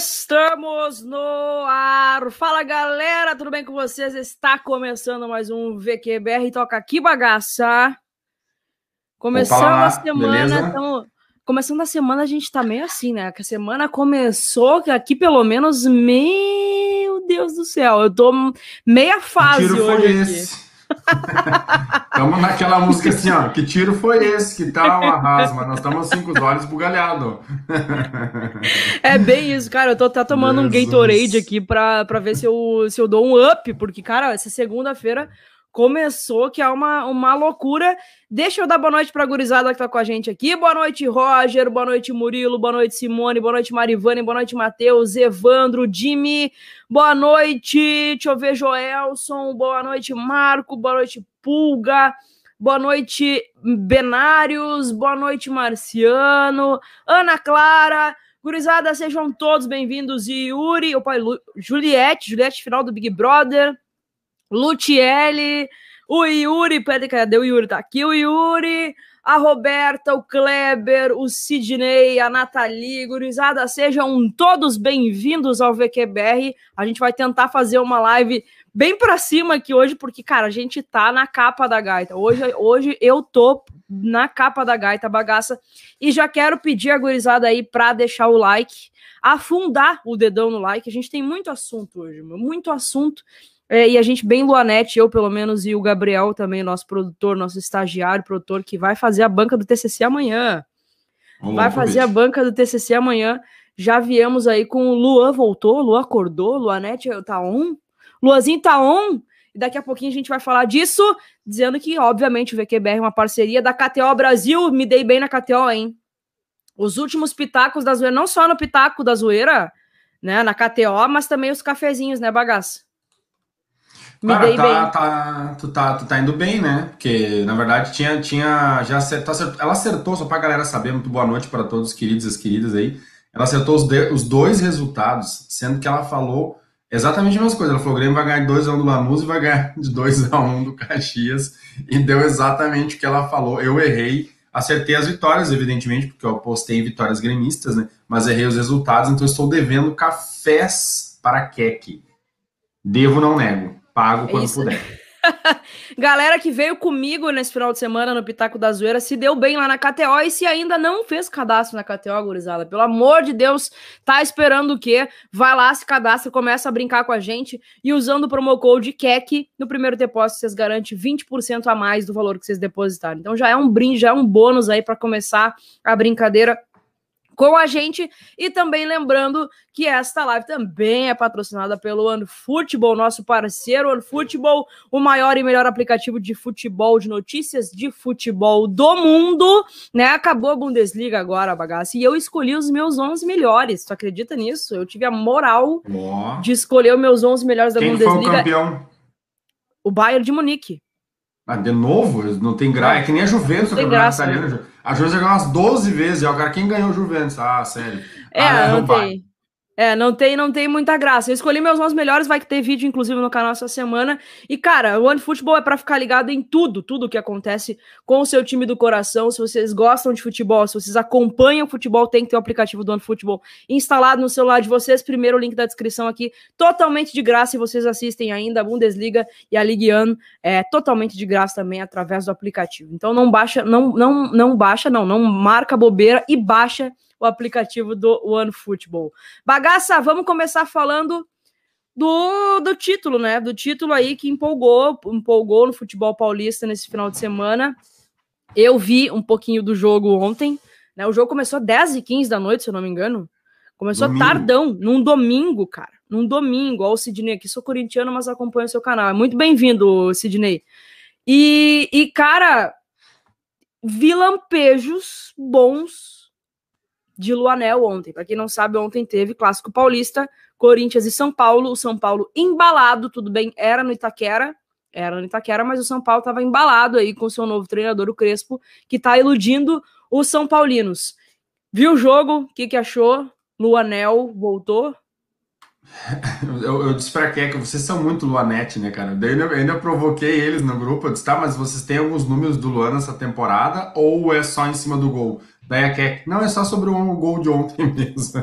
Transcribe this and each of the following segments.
Estamos no ar. Fala galera, tudo bem com vocês? Está começando mais um VQBR Toca aqui bagaça. Começando Opa, a semana, tamo... começando a semana a gente tá meio assim, né? Que a semana começou que aqui pelo menos, meu Deus do céu, eu tô meia fase hoje. Foi esse? Estamos naquela música assim, ó. Que tiro foi esse? Que tal mas nós estamos assim com os olhos bugalhados. É bem isso, cara. Eu tô até tomando Jesus. um Gatorade aqui pra, pra ver se eu, se eu dou um up, porque, cara, essa segunda-feira começou, que é uma, uma loucura. Deixa eu dar boa noite para a gurizada que tá com a gente aqui. Boa noite, Roger. Boa noite, Murilo. Boa noite, Simone. Boa noite, Marivane. Boa noite, Matheus, Evandro, Jimmy. Boa noite, deixa eu ver, Joelson. Boa noite, Marco. Boa noite, Pulga. Boa noite, Benários. Boa noite, Marciano. Ana Clara. Gurizada, sejam todos bem-vindos. Yuri, o pai Juliette, Juliette, final do Big Brother. Lutiele, o Yuri, peraí, cadê o Yuri? Tá aqui o Yuri, a Roberta, o Kleber, o Sidney, a Nathalie, gurizada, sejam todos bem-vindos ao VQBR. A gente vai tentar fazer uma live bem para cima aqui hoje, porque, cara, a gente tá na capa da gaita. Hoje, hoje eu tô na capa da gaita bagaça e já quero pedir a gurizada aí para deixar o like, afundar o dedão no like. A gente tem muito assunto hoje, muito assunto. É, e a gente bem Luanete, eu pelo menos, e o Gabriel também, nosso produtor, nosso estagiário, produtor, que vai fazer a banca do TCC amanhã. Olá, vai fazer a banca do TCC amanhã. Já viemos aí com o Luan voltou, Luan acordou, Luanete tá on, Luazinho tá on, e daqui a pouquinho a gente vai falar disso, dizendo que, obviamente, o VQBR é uma parceria da KTO Brasil, me dei bem na KTO, hein? Os últimos pitacos da zoeira, não só no pitaco da zoeira, né, na KTO, mas também os cafezinhos, né, bagaço? Me Cara, dei tá, bem. Tá, tu, tá, tu tá indo bem, né? Porque, na verdade, tinha. tinha já acertou, ela acertou, só pra galera saber, muito boa noite para todos os queridos e as queridas aí. Ela acertou os, de, os dois resultados, sendo que ela falou exatamente a mesma coisa. Ela falou: o Grêmio vai ganhar de 2x1 do Lanús e vai ganhar de 2x1 do Caxias. E deu exatamente o que ela falou. Eu errei. Acertei as vitórias, evidentemente, porque eu apostei em vitórias gremistas, né? Mas errei os resultados, então estou devendo cafés para Keck. Devo, não nego. Pago quando Isso. puder. Galera que veio comigo nesse final de semana no Pitaco da Zoeira se deu bem lá na KTO e se ainda não fez cadastro na KTO, gurizada, pelo amor de Deus, tá esperando o quê? Vai lá, se cadastra, começa a brincar com a gente e usando o promo code KEC no primeiro depósito vocês garantem 20% a mais do valor que vocês depositarem. Então já é um brinde, já é um bônus aí para começar a brincadeira com a gente. E também lembrando que esta live também é patrocinada pelo OneFootball, nosso parceiro OneFootball, o maior e melhor aplicativo de futebol, de notícias de futebol do mundo, né? Acabou a Bundesliga agora, bagaça, e eu escolhi os meus 11 melhores. Tu acredita nisso? Eu tive a moral de escolher os meus 11 melhores da Quem Bundesliga. Quem foi o campeão? O Bayern de Munique. Ah, de novo? Não tem graça. É que nem a Juventus, o campeonato italiano. A Juventus ganhou umas 12 vezes. o cara, quem ganhou o Juventus? Ah, sério. É, ah, não, não tem. É, não tem, não tem muita graça. Eu escolhi meus nomes melhores, vai ter vídeo, inclusive, no canal essa semana. E, cara, o OneFootball é para ficar ligado em tudo, tudo que acontece com o seu time do coração. Se vocês gostam de futebol, se vocês acompanham futebol, tem que ter o aplicativo do OneFootball instalado no celular de vocês. Primeiro link da descrição aqui, totalmente de graça. E vocês assistem ainda a Bundesliga e a Ligue 1, é totalmente de graça também através do aplicativo. Então não baixa, não, não, não baixa, não, não marca bobeira e baixa o aplicativo do OneFootball. Bagaça, vamos começar falando do, do título, né? Do título aí que empolgou, empolgou no futebol paulista nesse final de semana. Eu vi um pouquinho do jogo ontem, né? O jogo começou às 10 e 15 da noite, se eu não me engano. Começou domingo. tardão, num domingo, cara. Num domingo. Ó, o Sidney aqui, sou corintiano, mas acompanho o seu canal. É muito bem-vindo, Sidney. E, e, cara, vi lampejos bons de Luanel ontem. Para quem não sabe, ontem teve clássico paulista, Corinthians e São Paulo. O São Paulo embalado, tudo bem, era no Itaquera, era no Itaquera, mas o São Paulo estava embalado aí com seu novo treinador, o Crespo, que está iludindo os São Paulinos. Viu o jogo? O que, que achou? Luanel voltou? Eu, eu disse pra que vocês são muito Luanete, né, cara? Daí eu ainda provoquei eles no grupo. Eu disse, tá, mas vocês têm alguns números do Luan nessa temporada ou é só em cima do gol? Daí a Keck, não, é só sobre o gol de ontem mesmo.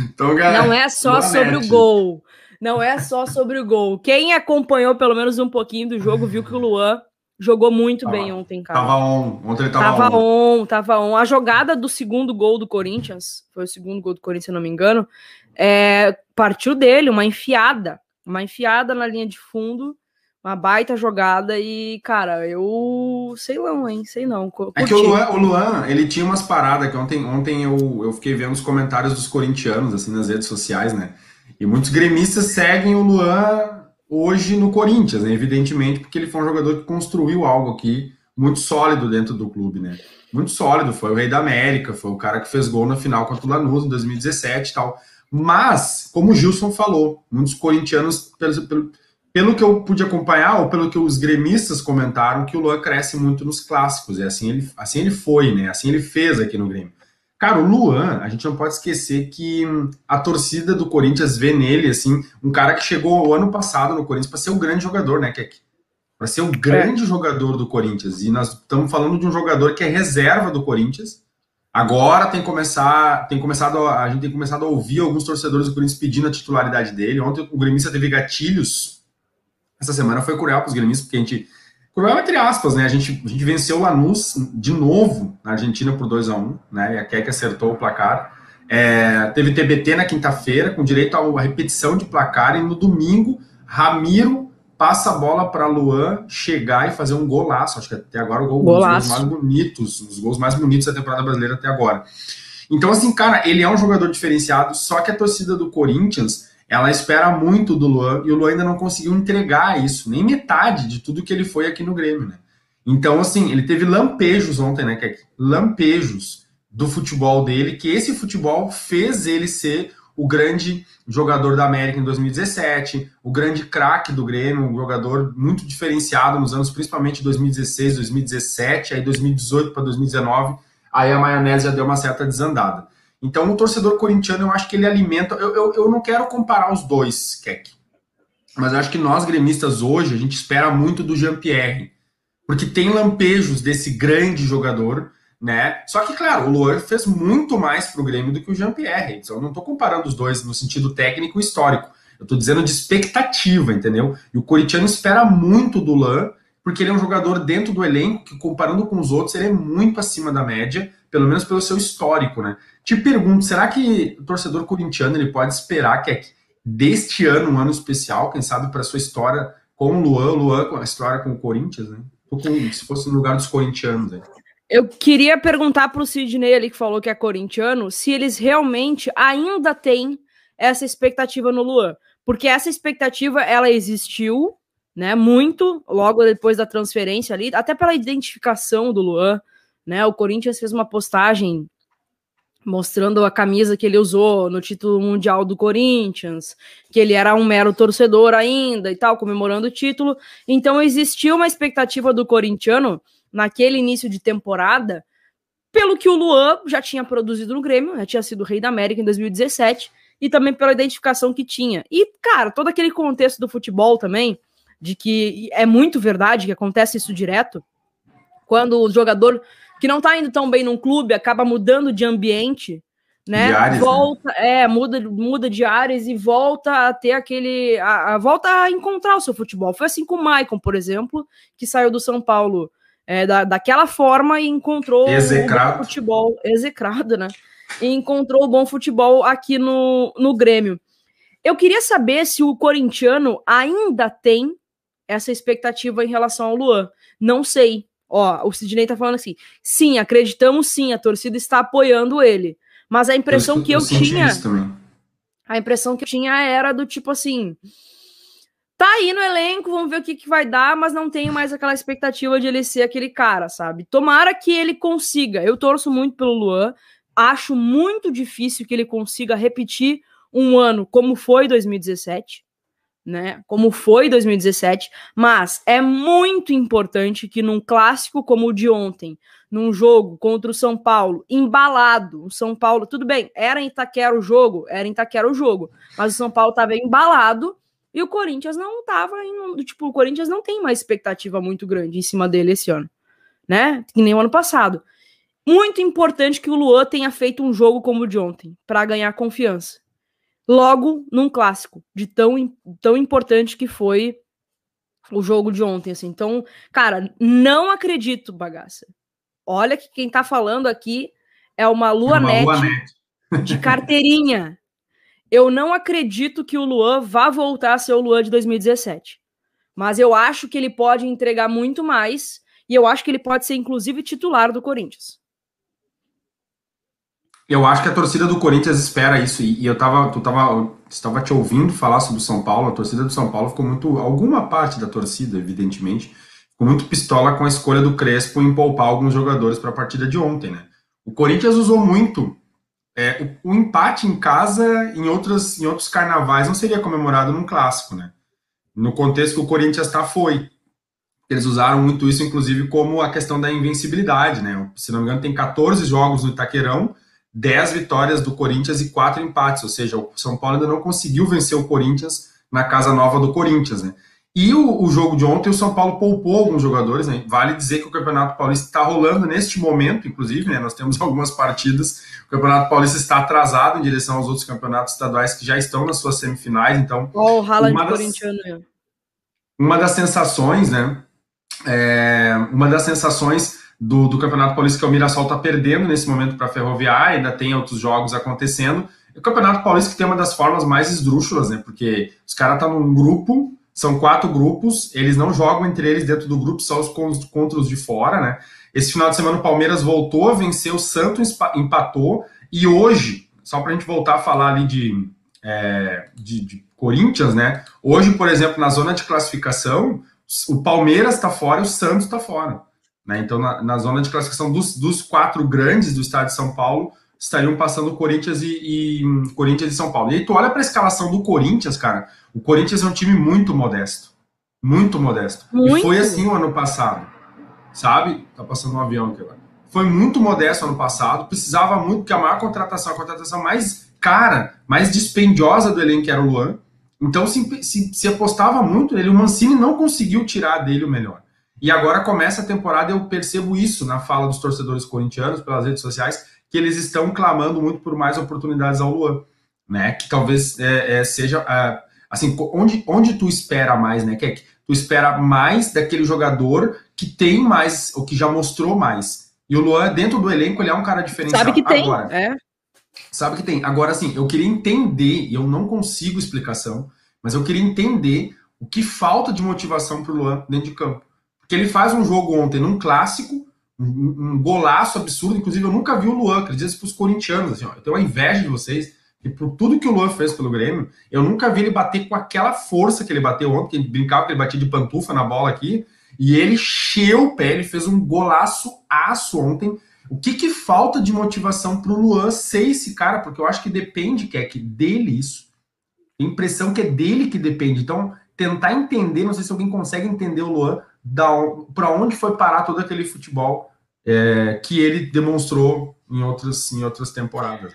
então, não é só sobre o gol. Não é só sobre o gol. Quem acompanhou pelo menos um pouquinho do jogo viu que o Luan jogou muito tava, bem ontem, cara. Tava on. Ontem ele tava, tava on. on. Tava on. A jogada do segundo gol do Corinthians, foi o segundo gol do Corinthians, se não me engano, é, partiu dele, uma enfiada. Uma enfiada na linha de fundo uma baita jogada e, cara, eu sei não, hein? Sei não. Curti. É que o Luan, o Luan, ele tinha umas paradas que ontem, ontem eu, eu fiquei vendo os comentários dos corintianos, assim, nas redes sociais, né? E muitos gremistas seguem o Luan hoje no Corinthians, né? evidentemente, porque ele foi um jogador que construiu algo aqui muito sólido dentro do clube, né? Muito sólido, foi o rei da América, foi o cara que fez gol na final contra o Lanús em 2017 e tal. Mas, como o Gilson falou, muitos corintianos, pelo, pelo pelo que eu pude acompanhar, ou pelo que os gremistas comentaram, que o Luan cresce muito nos clássicos. E assim ele, assim ele foi, né? Assim ele fez aqui no Grêmio. Cara, o Luan, a gente não pode esquecer que a torcida do Corinthians vê nele, assim, um cara que chegou o ano passado no Corinthians para ser o grande jogador, né, Kek? Para ser o grande é. jogador do Corinthians. E nós estamos falando de um jogador que é reserva do Corinthians. Agora tem começar, tem começado, a gente tem começado a ouvir alguns torcedores do Corinthians pedindo a titularidade dele. Ontem o gremista teve gatilhos essa semana foi cruel para os gremistas, porque a gente. Cruel entre aspas, né? A gente, a gente venceu o Lanús de novo na Argentina por 2 a 1 né? E a Keck acertou o placar. É, teve TBT na quinta-feira, com direito a repetição de placar, e no domingo, Ramiro passa a bola para Luan chegar e fazer um golaço. Acho que até agora o gol golaço. um dos gols mais bonitos, os gols mais bonitos da temporada brasileira até agora. Então, assim, cara, ele é um jogador diferenciado, só que a torcida do Corinthians ela espera muito do Luan e o Luan ainda não conseguiu entregar isso, nem metade de tudo que ele foi aqui no Grêmio, né? Então, assim, ele teve lampejos ontem, né? Lampejos do futebol dele, que esse futebol fez ele ser o grande jogador da América em 2017, o grande craque do Grêmio, um jogador muito diferenciado nos anos, principalmente 2016, 2017, aí 2018 para 2019, aí a maionese já deu uma certa desandada. Então, o torcedor corintiano, eu acho que ele alimenta. Eu, eu, eu não quero comparar os dois, Keck. Mas eu acho que nós, gremistas, hoje, a gente espera muito do Jean-Pierre. Porque tem lampejos desse grande jogador, né? Só que, claro, o Luan fez muito mais pro Grêmio do que o Jean-Pierre. Então, eu não estou comparando os dois no sentido técnico e histórico. Eu estou dizendo de expectativa, entendeu? E o corintiano espera muito do Luan, porque ele é um jogador dentro do elenco que, comparando com os outros, ele é muito acima da média, pelo menos pelo seu histórico, né? Te pergunto, será que o torcedor corintiano ele pode esperar que deste ano um ano especial, quem sabe para sua história com o Luan, Luan com a história com o Corinthians, né? Se fosse no lugar dos corintianos. Né? Eu queria perguntar para o Sidney ali que falou que é corintiano, se eles realmente ainda têm essa expectativa no Luan, porque essa expectativa ela existiu, né? Muito logo depois da transferência ali, até pela identificação do Luan, né? O Corinthians fez uma postagem mostrando a camisa que ele usou no título mundial do Corinthians, que ele era um mero torcedor ainda e tal, comemorando o título. Então existia uma expectativa do corintiano naquele início de temporada, pelo que o Luan já tinha produzido no Grêmio, já tinha sido rei da América em 2017, e também pela identificação que tinha. E, cara, todo aquele contexto do futebol também, de que é muito verdade que acontece isso direto, quando o jogador que não tá indo tão bem num clube, acaba mudando de ambiente, né? Ares, né? volta, né? é, muda, muda de áreas e volta a ter aquele. A, a, volta a encontrar o seu futebol. Foi assim com o Maicon, por exemplo, que saiu do São Paulo é, da, daquela forma e encontrou execrado. o futebol execrado, né? E encontrou o bom futebol aqui no, no Grêmio. Eu queria saber se o corintiano ainda tem essa expectativa em relação ao Luan. Não sei, Ó, o Sidney tá falando assim: sim, acreditamos sim, a torcida está apoiando ele. Mas a impressão eu, que eu, tinha. A impressão que eu tinha era do tipo assim. Tá aí no elenco, vamos ver o que, que vai dar, mas não tenho mais aquela expectativa de ele ser aquele cara, sabe? Tomara que ele consiga. Eu torço muito pelo Luan. Acho muito difícil que ele consiga repetir um ano como foi 2017 né? Como foi 2017, mas é muito importante que num clássico como o de ontem, num jogo contra o São Paulo, embalado, o São Paulo, tudo bem, era em Itaquera o jogo, era em Itaquera o jogo, mas o São Paulo estava embalado e o Corinthians não estava tipo, o Corinthians não tem uma expectativa muito grande em cima dele esse ano, né? Que nem o ano passado. muito importante que o Luan tenha feito um jogo como o de ontem, para ganhar confiança. Logo num clássico, de tão, tão importante que foi o jogo de ontem, assim. Então, cara, não acredito, bagaça. Olha que quem tá falando aqui é uma Lua, é uma Net, de carteirinha. Eu não acredito que o Luan vá voltar a ser o Luan de 2017. Mas eu acho que ele pode entregar muito mais e eu acho que ele pode ser inclusive titular do Corinthians. Eu acho que a torcida do Corinthians espera isso e, eu tava, tu tava, estava te ouvindo falar sobre o São Paulo. A torcida do São Paulo ficou muito, alguma parte da torcida, evidentemente, ficou muito pistola com a escolha do Crespo em poupar alguns jogadores para a partida de ontem, né? O Corinthians usou muito é, o, o, empate em casa em outros, em outros carnavais não seria comemorado num clássico, né? No contexto que o Corinthians está, foi. Eles usaram muito isso, inclusive, como a questão da invencibilidade, né? Se não me engano, tem 14 jogos no Itaquerão, 10 vitórias do Corinthians e 4 empates, ou seja, o São Paulo ainda não conseguiu vencer o Corinthians na casa nova do Corinthians, né? E o, o, jogo de ontem, o São Paulo poupou alguns jogadores, né? Vale dizer que o Campeonato Paulista está rolando neste momento, inclusive, né? Nós temos algumas partidas. O Campeonato Paulista está atrasado em direção aos outros campeonatos estaduais que já estão nas suas semifinais. Então, oh, o uma, das, uma das sensações, né? É, uma das sensações do, do Campeonato Paulista que o Mirassol está perdendo nesse momento para a Ferroviária, ainda tem outros jogos acontecendo. O Campeonato Paulista que tem uma das formas mais esdrúxulas, né? Porque os caras estão tá num grupo são quatro grupos, eles não jogam entre eles dentro do grupo, só os contra os de fora, né? Esse final de semana o Palmeiras voltou a vencer, o Santos empatou, e hoje, só para a gente voltar a falar ali de, é, de, de, Corinthians, né? Hoje, por exemplo, na zona de classificação, o Palmeiras está fora e o Santos está fora. Né? Então, na, na, zona de classificação dos, dos quatro grandes do estado de São Paulo, estariam passando Corinthians e, e Corinthians e São Paulo. E aí tu olha para a escalação do Corinthians, cara, o Corinthians é um time muito modesto. Muito modesto. Muito. E foi assim o ano passado. Sabe? Tá passando um avião aqui agora. Foi muito modesto ano passado. Precisava muito, porque a maior contratação, a contratação mais cara, mais dispendiosa do elenco era o Luan. Então se, se, se apostava muito nele. O Mancini não conseguiu tirar dele o melhor. E agora começa a temporada, eu percebo isso na fala dos torcedores corintianos, pelas redes sociais, que eles estão clamando muito por mais oportunidades ao Luan, né? Que talvez é, é, seja é, assim, onde, onde tu espera mais, né, Kek? Tu espera mais daquele jogador que tem mais, ou que já mostrou mais. E o Luan, dentro do elenco, ele é um cara diferenciado. Sabe que tem, Agora, é. Sabe que tem. Agora, assim, eu queria entender, e eu não consigo explicação, mas eu queria entender o que falta de motivação pro Luan dentro de campo. Porque ele faz um jogo ontem num clássico, um, um golaço absurdo. Inclusive, eu nunca vi o Luan, acredito isso pros corintianos. Assim, ó, eu tenho uma inveja de vocês, e por tudo que o Luan fez pelo Grêmio, eu nunca vi ele bater com aquela força que ele bateu ontem, que brincava que ele batia de pantufa na bola aqui, e ele cheou o pé, ele fez um golaço aço ontem. O que, que falta de motivação para o Luan ser esse cara? Porque eu acho que depende, que é que dele isso. A impressão que é dele que depende. Então, tentar entender, não sei se alguém consegue entender o Luan, para onde foi parar todo aquele futebol é, que ele demonstrou em outras, em outras temporadas.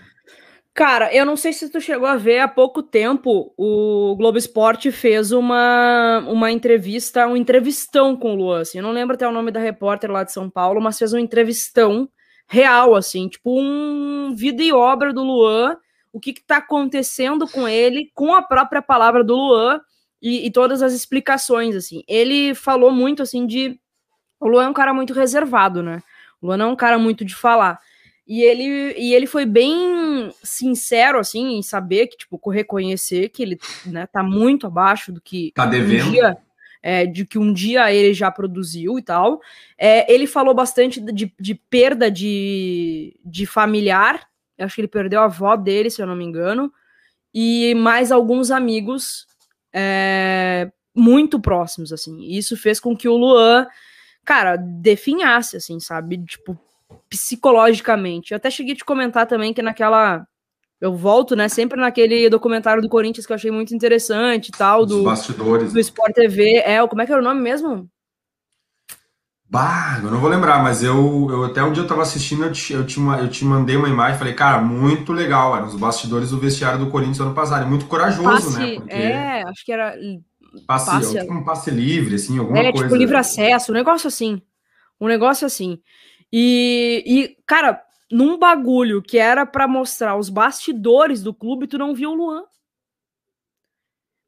Cara, eu não sei se tu chegou a ver há pouco tempo, o Globo Esporte fez uma, uma entrevista, um entrevistão com o Luan, assim, eu não lembro até o nome da repórter lá de São Paulo, mas fez um entrevistão real, assim, tipo um vida e obra do Luan, o que, que tá acontecendo com ele, com a própria palavra do Luan e, e todas as explicações, assim. Ele falou muito, assim, de... O Luan é um cara muito reservado, né? O Luan é um cara muito de falar. E ele, e ele foi bem sincero, assim, em saber que, tipo, reconhecer que ele né, tá muito abaixo do que tá devendo. Um dia, é, de que um dia ele já produziu e tal. É, ele falou bastante de, de perda de, de familiar. Eu acho que ele perdeu a avó dele, se eu não me engano. E mais alguns amigos é, muito próximos, assim. Isso fez com que o Luan, cara, definhasse, assim, sabe? Tipo, psicologicamente. Eu até cheguei a te comentar também que naquela. Eu volto, né, sempre naquele documentário do Corinthians que eu achei muito interessante e tal. do, bastidores. Do Sport TV. É, como é que era o nome mesmo? Bah, eu não vou lembrar, mas eu, eu até um dia eu tava assistindo, eu te, eu te, eu te mandei uma imagem falei, cara, muito legal, eram os bastidores do vestiário do Corinthians ano passado. muito corajoso, passe, né? Porque... É, acho que era. Passe, passe, tipo um passe livre, assim, alguma é, coisa. É, tipo livre acesso, um negócio assim. Um negócio assim. E, e cara, num bagulho que era para mostrar os bastidores do clube, tu não viu o Luan.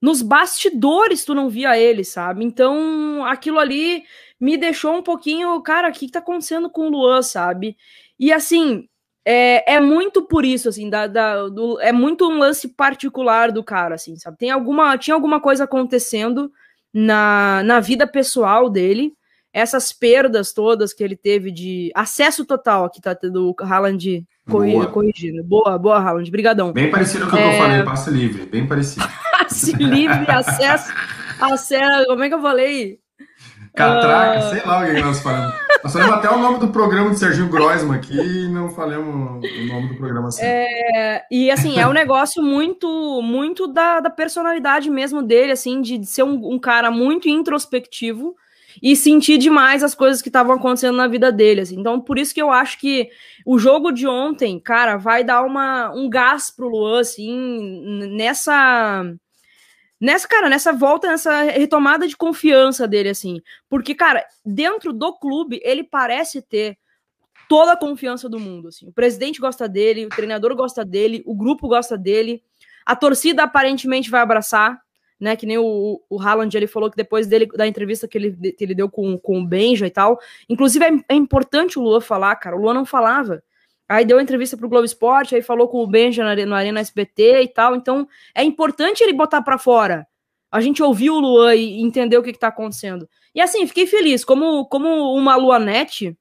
Nos bastidores tu não via ele, sabe? Então, aquilo ali me deixou um pouquinho, cara, o que, que tá acontecendo com o Luan, sabe? E assim, é, é muito por isso, assim, da, da, do, é muito um lance particular do cara, assim, sabe? Tem alguma, tinha alguma coisa acontecendo na, na vida pessoal dele, essas perdas todas que ele teve de acesso total, aqui tá do Haaland corrigindo. corrigindo. Boa, boa, Haaland, brigadão. Bem parecido com o que é... eu falei, passe livre, bem parecido. passe livre, acesso, acesso, como é que eu falei? Catraca, uh... sei lá o que nós falamos. Nós falamos até o nome do programa de Serginho Groisman aqui e não falamos o nome do programa assim. É, e assim, é um negócio muito, muito da, da personalidade mesmo dele, assim, de, de ser um, um, cara muito introspectivo e sentir demais as coisas que estavam acontecendo na vida dele. Assim. Então, por isso que eu acho que o jogo de ontem, cara, vai dar uma, um gás pro Luan, assim, nessa nessa, cara, nessa volta, nessa retomada de confiança dele, assim. Porque, cara, dentro do clube, ele parece ter toda a confiança do mundo, assim. O presidente gosta dele, o treinador gosta dele, o grupo gosta dele, a torcida aparentemente vai abraçar, né? Que nem o, o Haaland, ele falou que depois dele, da entrevista que ele, que ele deu com, com o Benja e tal. Inclusive, é, é importante o Luan falar, cara. O Luan não falava. Aí deu entrevista pro Globo Esporte, aí falou com o Benja no Arena SBT e tal. Então, é importante ele botar para fora. A gente ouviu o Luan e entendeu o que, que tá acontecendo. E assim, fiquei feliz. Como, como uma Luanete,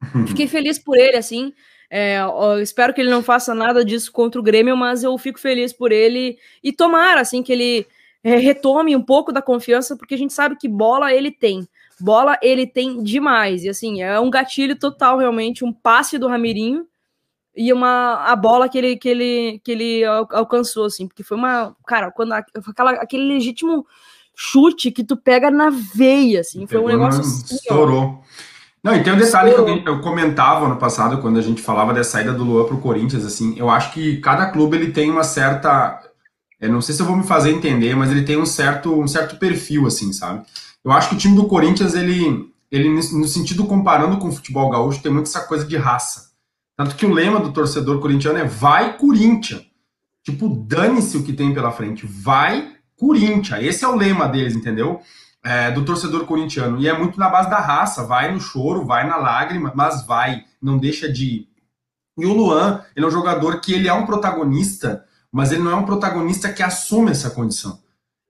fiquei feliz por ele, assim. É, espero que ele não faça nada disso contra o Grêmio, mas eu fico feliz por ele. E tomara, assim, que ele é, retome um pouco da confiança, porque a gente sabe que bola ele tem. Bola ele tem demais. E assim, é um gatilho total, realmente, um passe do Ramirinho e uma a bola que ele que ele que ele alcançou assim, porque foi uma, cara, quando aquela aquele legítimo chute que tu pega na veia assim, foi um negócio assim, estourou. Não, e tem um detalhe estourou. que eu, eu comentava no passado quando a gente falava da saída do Luan pro Corinthians assim, eu acho que cada clube ele tem uma certa eu não sei se eu vou me fazer entender, mas ele tem um certo um certo perfil assim, sabe? Eu acho que o time do Corinthians ele ele no sentido comparando com o futebol gaúcho tem muito essa coisa de raça tanto que o lema do torcedor corintiano é vai Corinthians. Tipo, dane-se o que tem pela frente. Vai Corinthians. Esse é o lema deles, entendeu? É, do torcedor corintiano. E é muito na base da raça. Vai no choro, vai na lágrima, mas vai. Não deixa de ir. E o Luan, ele é um jogador que ele é um protagonista, mas ele não é um protagonista que assume essa condição.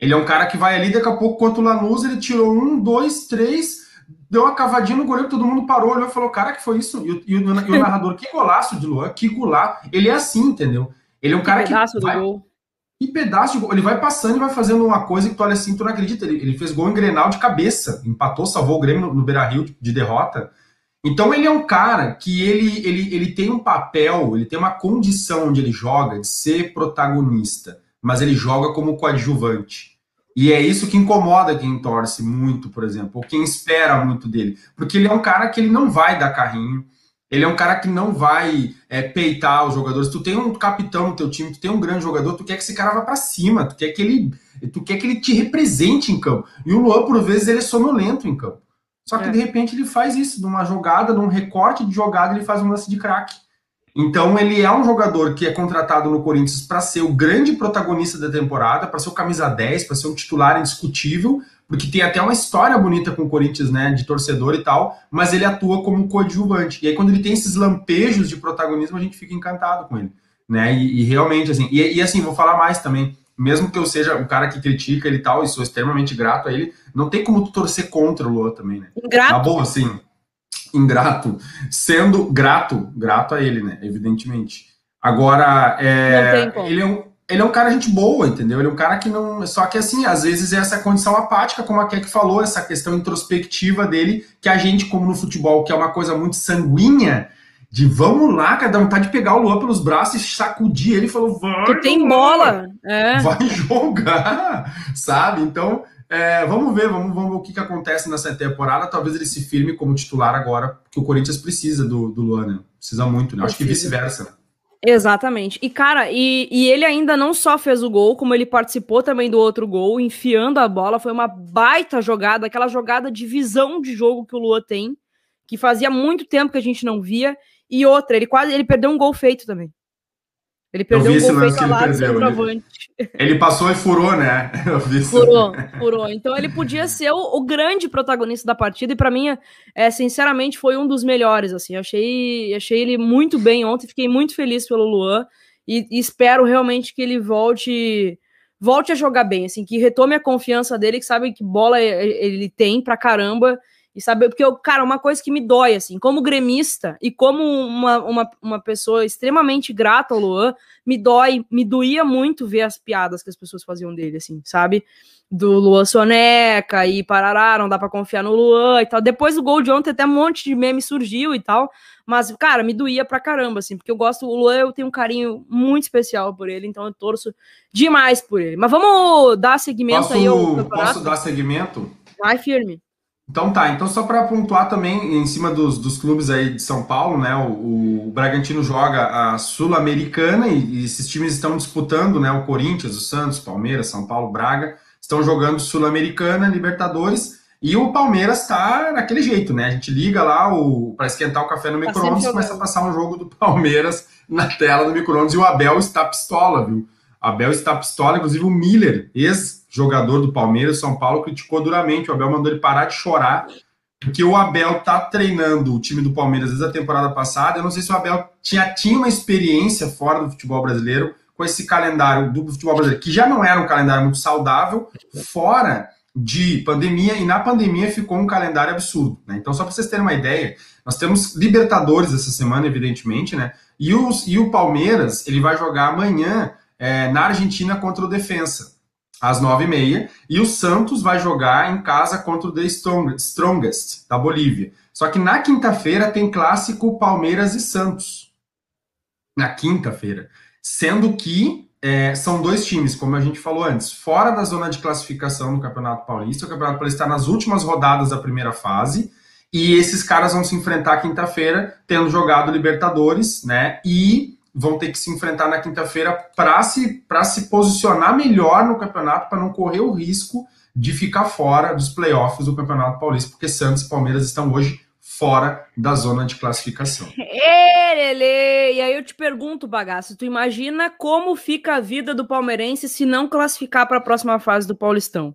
Ele é um cara que vai ali, daqui a pouco, quanto o Lanús, ele tirou um, dois, três, deu uma cavadinha no goleiro, todo mundo parou, olhou e falou, cara, que foi isso? E o, e o, e o narrador, que golaço de Luan, que golaço. Ele é assim, entendeu? Ele é um cara que, que vai... Gol. E pedaço de gol. Ele vai passando e vai fazendo uma coisa que tu olha assim, tu não acredita. Ele, ele fez gol em Grenal de cabeça, empatou, salvou o Grêmio no, no Beira-Rio de, de derrota. Então ele é um cara que ele, ele, ele tem um papel, ele tem uma condição onde ele joga de ser protagonista, mas ele joga como coadjuvante. E é isso que incomoda quem torce muito, por exemplo, ou quem espera muito dele. Porque ele é um cara que ele não vai dar carrinho, ele é um cara que não vai é, peitar os jogadores. Tu tem um capitão no teu time, tu tem um grande jogador, tu quer que esse cara vá para cima, tu quer que ele, tu quer que ele te represente em campo. E o Luan, por vezes, ele é sonolento em campo. Só que é. de repente ele faz isso, numa jogada, num recorte de jogada, ele faz um lance de craque. Então ele é um jogador que é contratado no Corinthians para ser o grande protagonista da temporada, para ser o camisa 10, para ser um titular indiscutível, porque tem até uma história bonita com o Corinthians, né, de torcedor e tal, mas ele atua como coadjuvante. E aí quando ele tem esses lampejos de protagonismo, a gente fica encantado com ele, né? E, e realmente assim, e, e, assim, vou falar mais também, mesmo que eu seja o cara que critica ele e tal, e sou extremamente grato a ele, não tem como tu torcer contra o Luan também, né? Grato. Tá bom, assim, ingrato, sendo grato, grato a ele, né? Evidentemente. Agora, é, ele, é um, ele é um cara gente boa, entendeu? Ele é um cara que não. Só que assim, às vezes é essa condição apática, como a Keck falou, essa questão introspectiva dele, que a gente, como no futebol, que é uma coisa muito sanguínea, de vamos lá, cara, dá vontade de pegar o Luan pelos braços e sacudir ele e falou, vai. Tu tem bola, é. Vai jogar, sabe? Então, é, vamos ver, vamos, vamos ver o que, que acontece nessa temporada. Talvez ele se firme como titular agora, que o Corinthians precisa do, do Luan, né? Precisa muito, né? Acho que vice-versa? Exatamente. E, cara, e, e ele ainda não só fez o gol, como ele participou também do outro gol, enfiando a bola. Foi uma baita jogada, aquela jogada de visão de jogo que o Luan tem, que fazia muito tempo que a gente não via. E outra, ele quase ele perdeu um gol feito também. Ele perdeu um gol lá centroavante. Ele, ele passou e furou, né? furou, furou. Então ele podia ser o, o grande protagonista da partida e para mim, é, sinceramente, foi um dos melhores. Assim, achei, achei ele muito bem ontem. Fiquei muito feliz pelo Luan e, e espero realmente que ele volte volte a jogar bem, assim, que retome a confiança dele, que sabe que bola ele tem pra caramba e saber, porque, eu, cara, uma coisa que me dói, assim, como gremista e como uma, uma, uma pessoa extremamente grata ao Luan, me dói, me doía muito ver as piadas que as pessoas faziam dele, assim, sabe? Do Luan Soneca e parará, não dá para confiar no Luan e tal. Depois do gol de ontem, até um monte de meme surgiu e tal, mas, cara, me doía pra caramba, assim, porque eu gosto, o Luan, eu tenho um carinho muito especial por ele, então eu torço demais por ele. Mas vamos dar seguimento posso, aí ao Posso dar seguimento? Vai firme. Então tá, então só para pontuar também em cima dos, dos clubes aí de São Paulo, né? O, o Bragantino joga a Sul-Americana e, e, esses times estão disputando, né? O Corinthians, o Santos, Palmeiras, São Paulo, Braga, estão jogando Sul-Americana, Libertadores, e o Palmeiras tá naquele jeito, né? A gente liga lá para esquentar o café no tá micro-ondas e começa a passar um jogo do Palmeiras na tela do micro-ondas e o Abel está pistola, viu? Abel está pistola, inclusive o Miller, ex-jogador do Palmeiras, São Paulo, criticou duramente. O Abel mandou ele parar de chorar, porque o Abel tá treinando o time do Palmeiras desde a temporada passada. Eu não sei se o Abel tinha, tinha uma experiência fora do futebol brasileiro com esse calendário do futebol brasileiro, que já não era um calendário muito saudável, fora de pandemia, e na pandemia ficou um calendário absurdo. Né? Então, só para vocês terem uma ideia, nós temos Libertadores essa semana, evidentemente, né? E, os, e o Palmeiras, ele vai jogar amanhã é, na Argentina contra o Defensa, às nove e meia. E o Santos vai jogar em casa contra o The Strongest, da Bolívia. Só que na quinta-feira tem clássico Palmeiras e Santos. Na quinta-feira. Sendo que é, são dois times, como a gente falou antes, fora da zona de classificação do Campeonato Paulista. O Campeonato Paulista está nas últimas rodadas da primeira fase. E esses caras vão se enfrentar quinta-feira, tendo jogado Libertadores, né? E vão ter que se enfrentar na quinta-feira para se, se posicionar melhor no campeonato, para não correr o risco de ficar fora dos playoffs do Campeonato Paulista, porque Santos e Palmeiras estão hoje fora da zona de classificação. E aí eu te pergunto, bagaço, tu imagina como fica a vida do palmeirense se não classificar para a próxima fase do Paulistão?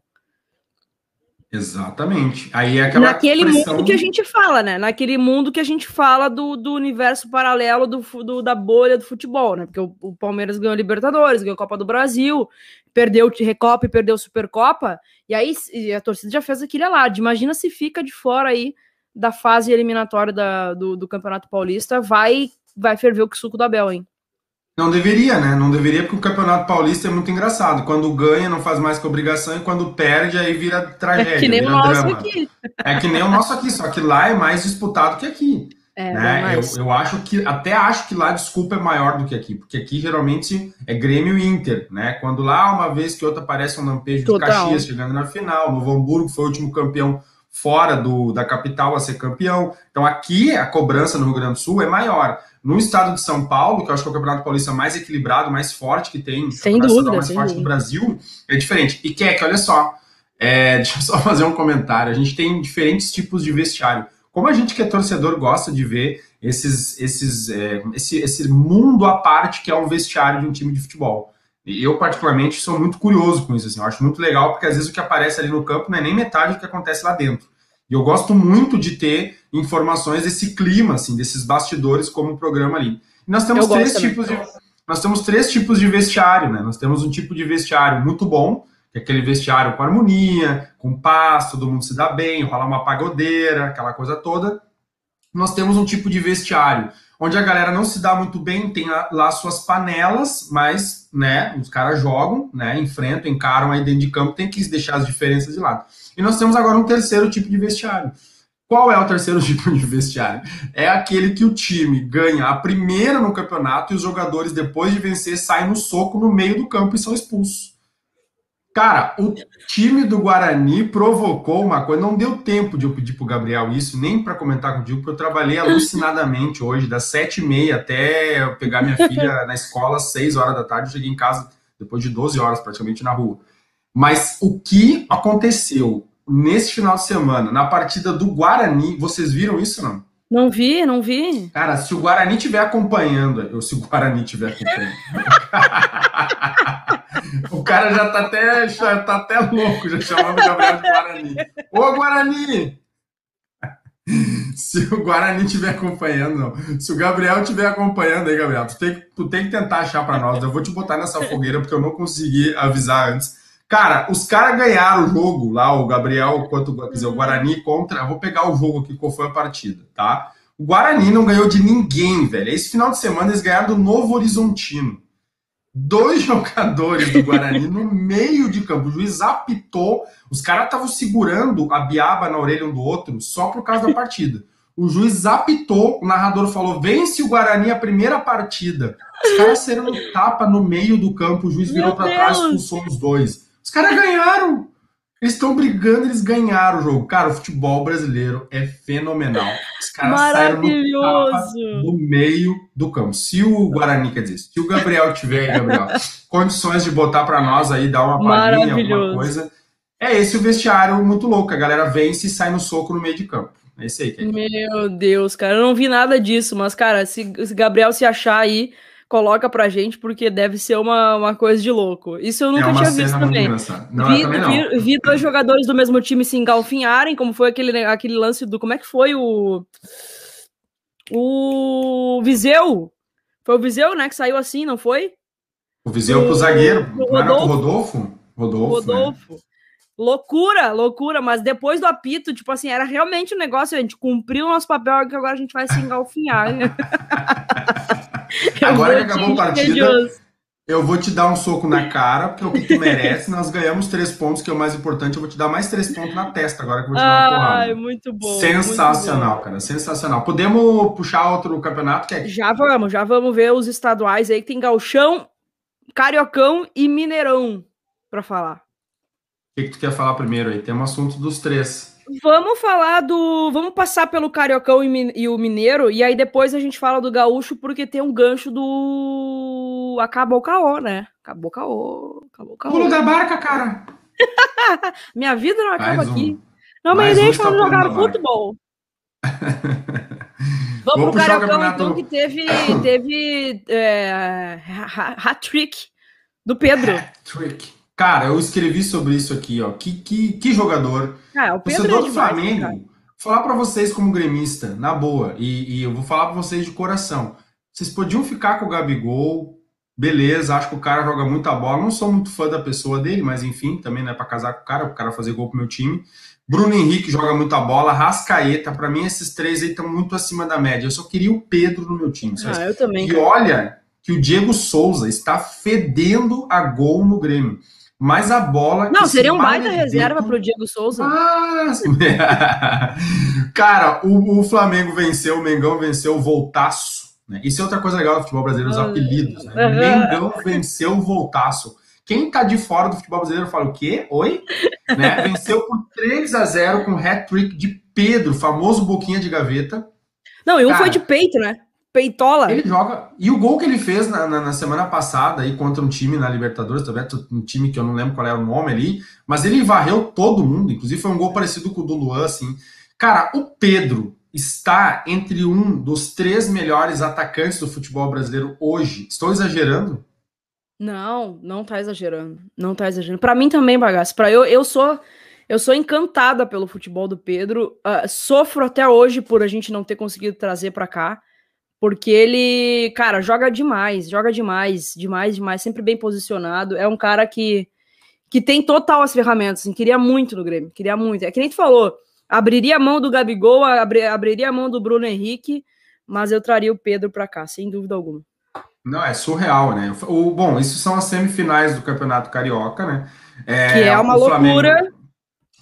Exatamente. Aí é aquela Naquele pressão... mundo que a gente fala, né? Naquele mundo que a gente fala do, do universo paralelo do, do, da bolha do futebol, né? Porque o, o Palmeiras ganhou Libertadores, ganhou Copa do Brasil, perdeu o Recopa e perdeu Supercopa, e aí e a torcida já fez aquele alarde. Imagina se fica de fora aí da fase eliminatória da, do, do Campeonato Paulista, vai vai ferver o suco do Abel, hein? Não deveria, né? Não deveria, porque o Campeonato Paulista é muito engraçado. Quando ganha, não faz mais que obrigação, e quando perde, aí vira tragédia. É que nem o nosso drama. aqui. É que nem o nosso aqui, só que lá é mais disputado que aqui. É, né? eu, eu acho que, até acho que lá a desculpa é maior do que aqui, porque aqui geralmente é Grêmio e Inter, né? Quando lá, uma vez que outra aparece um lampejo Total. de Caxias chegando na final, Novo Hamburgo foi o último campeão fora do, da capital a ser campeão. Então aqui a cobrança no Rio Grande do Sul é maior. No estado de São Paulo, que eu acho que é o campeonato paulista mais equilibrado, mais forte que tem, sem dúvida, mais sem forte dúvida. do Brasil, é diferente. E que olha só, é, deixa eu só fazer um comentário. A gente tem diferentes tipos de vestiário. Como a gente que é torcedor gosta de ver esses, esses, é, esse, esse mundo à parte que é um vestiário de um time de futebol. E eu, particularmente, sou muito curioso com isso. Assim. Eu acho muito legal, porque às vezes o que aparece ali no campo não é nem metade do que acontece lá dentro. E eu gosto muito de ter informações desse clima, assim, desses bastidores como programa ali. E nós temos eu três tipos de nós temos três tipos de vestiário, né? Nós temos um tipo de vestiário muito bom, que é aquele vestiário com harmonia, com paz, todo mundo se dá bem, rola uma pagodeira, aquela coisa toda. Nós temos um tipo de vestiário onde a galera não se dá muito bem, tem lá suas panelas, mas, né, os caras jogam, né, enfrentam, encaram aí dentro de campo, tem que deixar as diferenças de lado. E nós temos agora um terceiro tipo de vestiário. Qual é o terceiro tipo de vestiário? É aquele que o time ganha a primeira no campeonato e os jogadores, depois de vencer, saem no soco no meio do campo e são expulsos. Cara, o time do Guarani provocou uma coisa. Não deu tempo de eu pedir pro Gabriel isso, nem para comentar contigo, porque eu trabalhei alucinadamente hoje, das sete e meia até eu pegar minha filha na escola, às seis horas da tarde. Eu cheguei em casa depois de 12 horas praticamente na rua. Mas o que aconteceu nesse final de semana, na partida do Guarani. Vocês viram isso não? Não vi, não vi. Cara, se o Guarani estiver acompanhando, ou se o Guarani estiver acompanhando. o cara já tá até, já tá até louco, já chamando o Gabriel de Guarani. Ô, Guarani! Se o Guarani estiver acompanhando, não. Se o Gabriel estiver acompanhando aí, Gabriel, tu tem, tu tem que tentar achar para nós. Eu vou te botar nessa fogueira porque eu não consegui avisar antes. Cara, os caras ganharam o jogo lá, o Gabriel, quanto, quer dizer, o Guarani contra. Eu vou pegar o jogo aqui, qual foi a partida, tá? O Guarani não ganhou de ninguém, velho. Esse final de semana eles ganharam do Novo Horizontino. Dois jogadores do Guarani no meio de campo. O juiz apitou. Os caras estavam segurando a biaba na orelha um do outro só por causa da partida. O juiz apitou, o narrador falou: vence o Guarani a primeira partida. Os caras saíram no tapa no meio do campo, o juiz virou para trás e expulsou os dois. Os caras ganharam. Eles estão brigando, eles ganharam o jogo. Cara, o futebol brasileiro é fenomenal. Os caras saíram no, no, meio do campo. Se o Guarani, quer dizer, se o Gabriel tiver, Gabriel, condições de botar para nós aí, dar uma palhinha, alguma coisa. É esse o vestiário muito louco. A galera vence e sai no soco no meio de campo. É esse aí que é. Meu Deus, cara, eu não vi nada disso, mas, cara, se, se Gabriel se achar aí coloca pra gente, porque deve ser uma, uma coisa de louco. Isso eu nunca é tinha visto também. Não, vi, também vi, vi, dois jogadores do mesmo time se engalfinharem, como foi aquele, aquele lance do. Como é que foi o. O Viseu? Foi o Viseu, né? Que saiu assim, não foi? O Viseu o, pro zagueiro. O Rodolfo. Rodolfo? Rodolfo. Rodolfo. Né? Loucura, loucura, mas depois do apito, tipo assim, era realmente um negócio, a gente cumpriu o nosso papel que agora a gente vai se engalfinhar. Agora que acabou a partida, eu vou te dar um soco na cara, porque é o que tu merece. Nós ganhamos três pontos, que é o mais importante. Eu vou te dar mais três pontos na testa agora que eu vou te dar uma porrada. Ai, muito bom. Sensacional, muito bom. cara. Sensacional. Podemos puxar outro campeonato? Que é... Já vamos, já vamos ver os estaduais aí, que tem Galchão, Cariocão e Mineirão para falar. O que, que tu quer falar primeiro aí? Tem um assunto dos três. Vamos falar do. Vamos passar pelo Cariocão e, e, o Mineiro, e aí depois a gente fala do Gaúcho, porque tem um gancho do. Acabou o caô, né? Acabou o caô. Acabou o caô. Pulo da barca, cara! Minha vida não acaba um. aqui. Não, mas deixa eu jogar futebol. Vamos pro Cariocão, então, que teve, teve é, hat-trick do Pedro. Hat-trick. Cara, eu escrevi sobre isso aqui, ó. Que, que, que jogador. Ah, o Pedro Torcedor é do Flamengo. Cara. Falar para vocês como gremista, na boa, e, e eu vou falar para vocês de coração. Vocês podiam ficar com o Gabigol, beleza, acho que o cara joga muita bola. Não sou muito fã da pessoa dele, mas enfim, também não é para casar com o cara, o cara fazer gol pro meu time. Bruno Henrique joga muita bola, Rascaeta, para mim esses três aí estão muito acima da média. Eu só queria o Pedro no meu time. Ah, eu também. E olha que o Diego Souza está fedendo a gol no Grêmio. Mas a bola. Não, seria um baita reserva para o Diego Souza. Ah, cara, o, o, Flamengo venceu, o Mengão venceu o Voltaço. Né? Isso é outra coisa legal do futebol brasileiro, os ah. apelidos. Né? O Mengão venceu o Voltaço. Quem tá de fora do futebol brasileiro fala o quê? Oi? né? Venceu por 3 a 0 com hat-trick de Pedro, famoso boquinha de gaveta. Não, e um Cara, foi de peito, né? Peitola. Ele joga. E o gol que ele fez na, na, na, semana passada aí contra um time na Libertadores, tá um time que eu não lembro qual era o nome ali, mas ele varreu todo mundo. Inclusive foi um gol parecido com o do Luan, assim. Cara, o Pedro está entre um dos três melhores atacantes do futebol brasileiro hoje. Estou exagerando? Não, não tá exagerando. Não tá exagerando. Para mim também, bagaço. Para eu, eu sou eu sou encantada pelo futebol do Pedro. Uh, sofro até hoje por a gente não ter conseguido trazer para cá. Porque ele, cara, joga demais, joga demais, demais, demais, sempre bem posicionado. É um cara que, que tem total as ferramentas, assim, queria muito no Grêmio, queria muito. É que nem tu falou, abriria a mão do Gabigol, abri, abriria a mão do Bruno Henrique, mas eu traria o Pedro para cá, sem dúvida alguma. Não, é surreal, né? O, bom, isso são as semifinais do Campeonato Carioca, né? É, que é uma loucura. Flamengo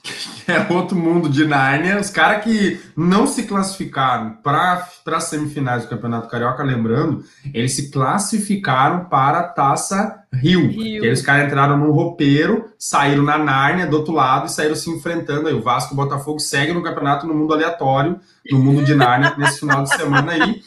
é outro mundo de Nárnia. Os caras que não se classificaram para as semifinais do Campeonato Carioca, lembrando, eles se classificaram para a Taça Rio. Rio. Eles caras entraram no roupeiro, saíram na Nárnia do outro lado e saíram se enfrentando. Aí o Vasco e o Botafogo seguem no campeonato no mundo aleatório, no mundo de Nárnia, nesse final de semana aí.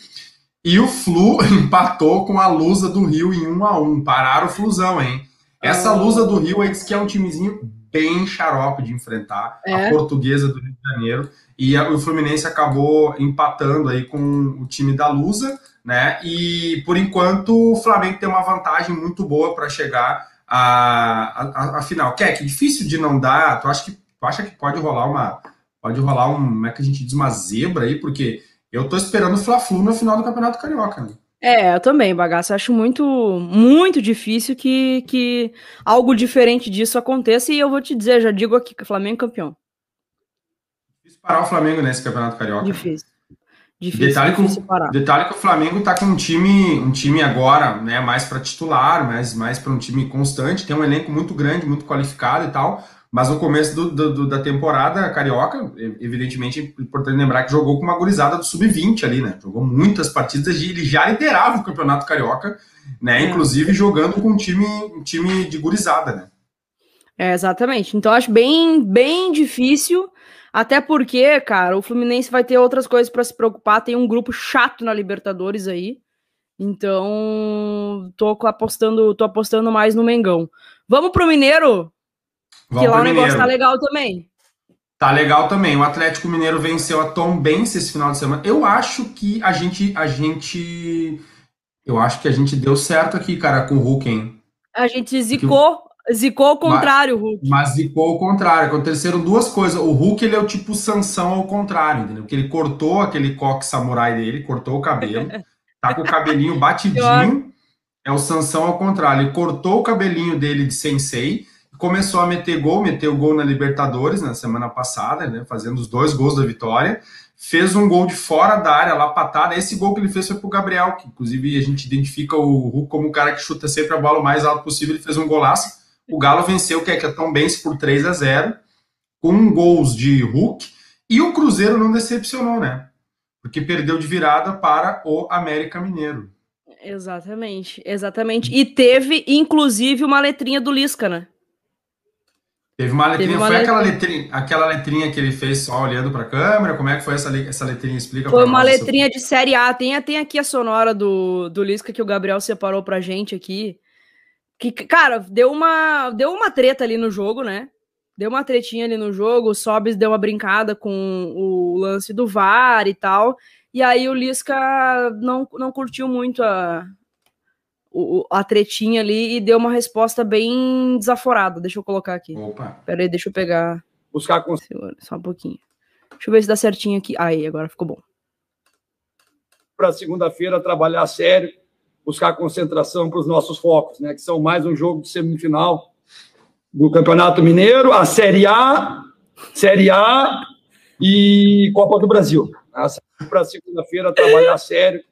E o Flu empatou com a Lusa do Rio em 1 a 1 Pararam o Flusão, hein? Essa oh. Lusa do Rio aí diz que é um timezinho bem xarope de enfrentar, é. a portuguesa do Rio de Janeiro, e a, o Fluminense acabou empatando aí com o time da Lusa, né? E por enquanto o Flamengo tem uma vantagem muito boa para chegar à, à, à final. Que é que difícil de não dar. Tu acha que tu acha que pode rolar uma pode rolar um, como é que a gente diz, uma zebra aí, porque eu tô esperando o Fla-Flu no final do Campeonato Carioca. Né? É, eu também, bagaço. Acho muito, muito difícil que, que algo diferente disso aconteça. E eu vou te dizer, já digo aqui que o Flamengo é campeão. Difícil parar o Flamengo nesse Campeonato Carioca. Difícil. Difícil, detalhe, difícil que, parar. detalhe que o Flamengo tá com um time, um time agora, né, mais para titular, mais, mais para um time constante, tem um elenco muito grande, muito qualificado e tal. Mas no começo do, do, da temporada carioca, evidentemente, é importante lembrar que jogou com uma gurizada do sub-20 ali, né? Jogou muitas partidas e ele já liderava o campeonato carioca, né? É. Inclusive jogando com um time, um time de gurizada, né? É, exatamente. Então acho bem, bem difícil. Até porque, cara, o Fluminense vai ter outras coisas para se preocupar. Tem um grupo chato na Libertadores aí. Então, tô apostando, tô apostando mais no Mengão. Vamos pro Mineiro? Vamos que lá o negócio tá legal também. Tá legal também. O Atlético Mineiro venceu a Tom Benz esse final de semana. Eu acho que a gente, a gente, eu acho que a gente deu certo aqui, cara, com o Hulk, hein? A gente zicou, zicou ao contrário, Hulk. Mas zicou ao contrário. Aconteceram duas coisas. O Hulk, ele é o tipo Sansão ao contrário, entendeu? Que ele cortou aquele coque samurai dele, cortou o cabelo, tá com o cabelinho batidinho. É o Sansão ao contrário. Ele cortou o cabelinho dele de sensei começou a meter gol, meteu gol na Libertadores na semana passada, né, fazendo os dois gols da vitória. Fez um gol de fora da área, lá patada. Esse gol que ele fez foi pro Gabriel, que inclusive a gente identifica o Hulk como o cara que chuta sempre a bola o mais alto possível. Ele fez um golaço. O Galo venceu o é que é tão bem por 3 a 0 com gols de Hulk. E o Cruzeiro não decepcionou, né? Porque perdeu de virada para o América Mineiro. Exatamente, exatamente. E teve, inclusive, uma letrinha do Lisca, né? Teve uma letrinha, Teve uma foi letrinha. aquela letrinha, aquela letrinha que ele fez só olhando para a câmera? Como é que foi essa, essa letrinha? Explica Foi uma letrinha de série A. Tem, tem aqui a sonora do, do Lisca que o Gabriel separou pra gente aqui. Que, cara, deu uma, deu uma treta ali no jogo, né? Deu uma tretinha ali no jogo. O Sobis deu uma brincada com o lance do VAR e tal. E aí o Lisca não, não curtiu muito a, o, a tretinha ali e deu uma resposta bem desaforada. Deixa eu colocar aqui. Opa. Pera aí, deixa eu pegar. Buscar com. Só um pouquinho. Deixa eu ver se dá certinho aqui. Aí, agora ficou bom. Para segunda-feira, trabalhar sério, buscar concentração para os nossos focos, né? Que são mais um jogo de semifinal do Campeonato Mineiro, a Série A, Série A e Copa do Brasil. Para segunda-feira, trabalhar sério,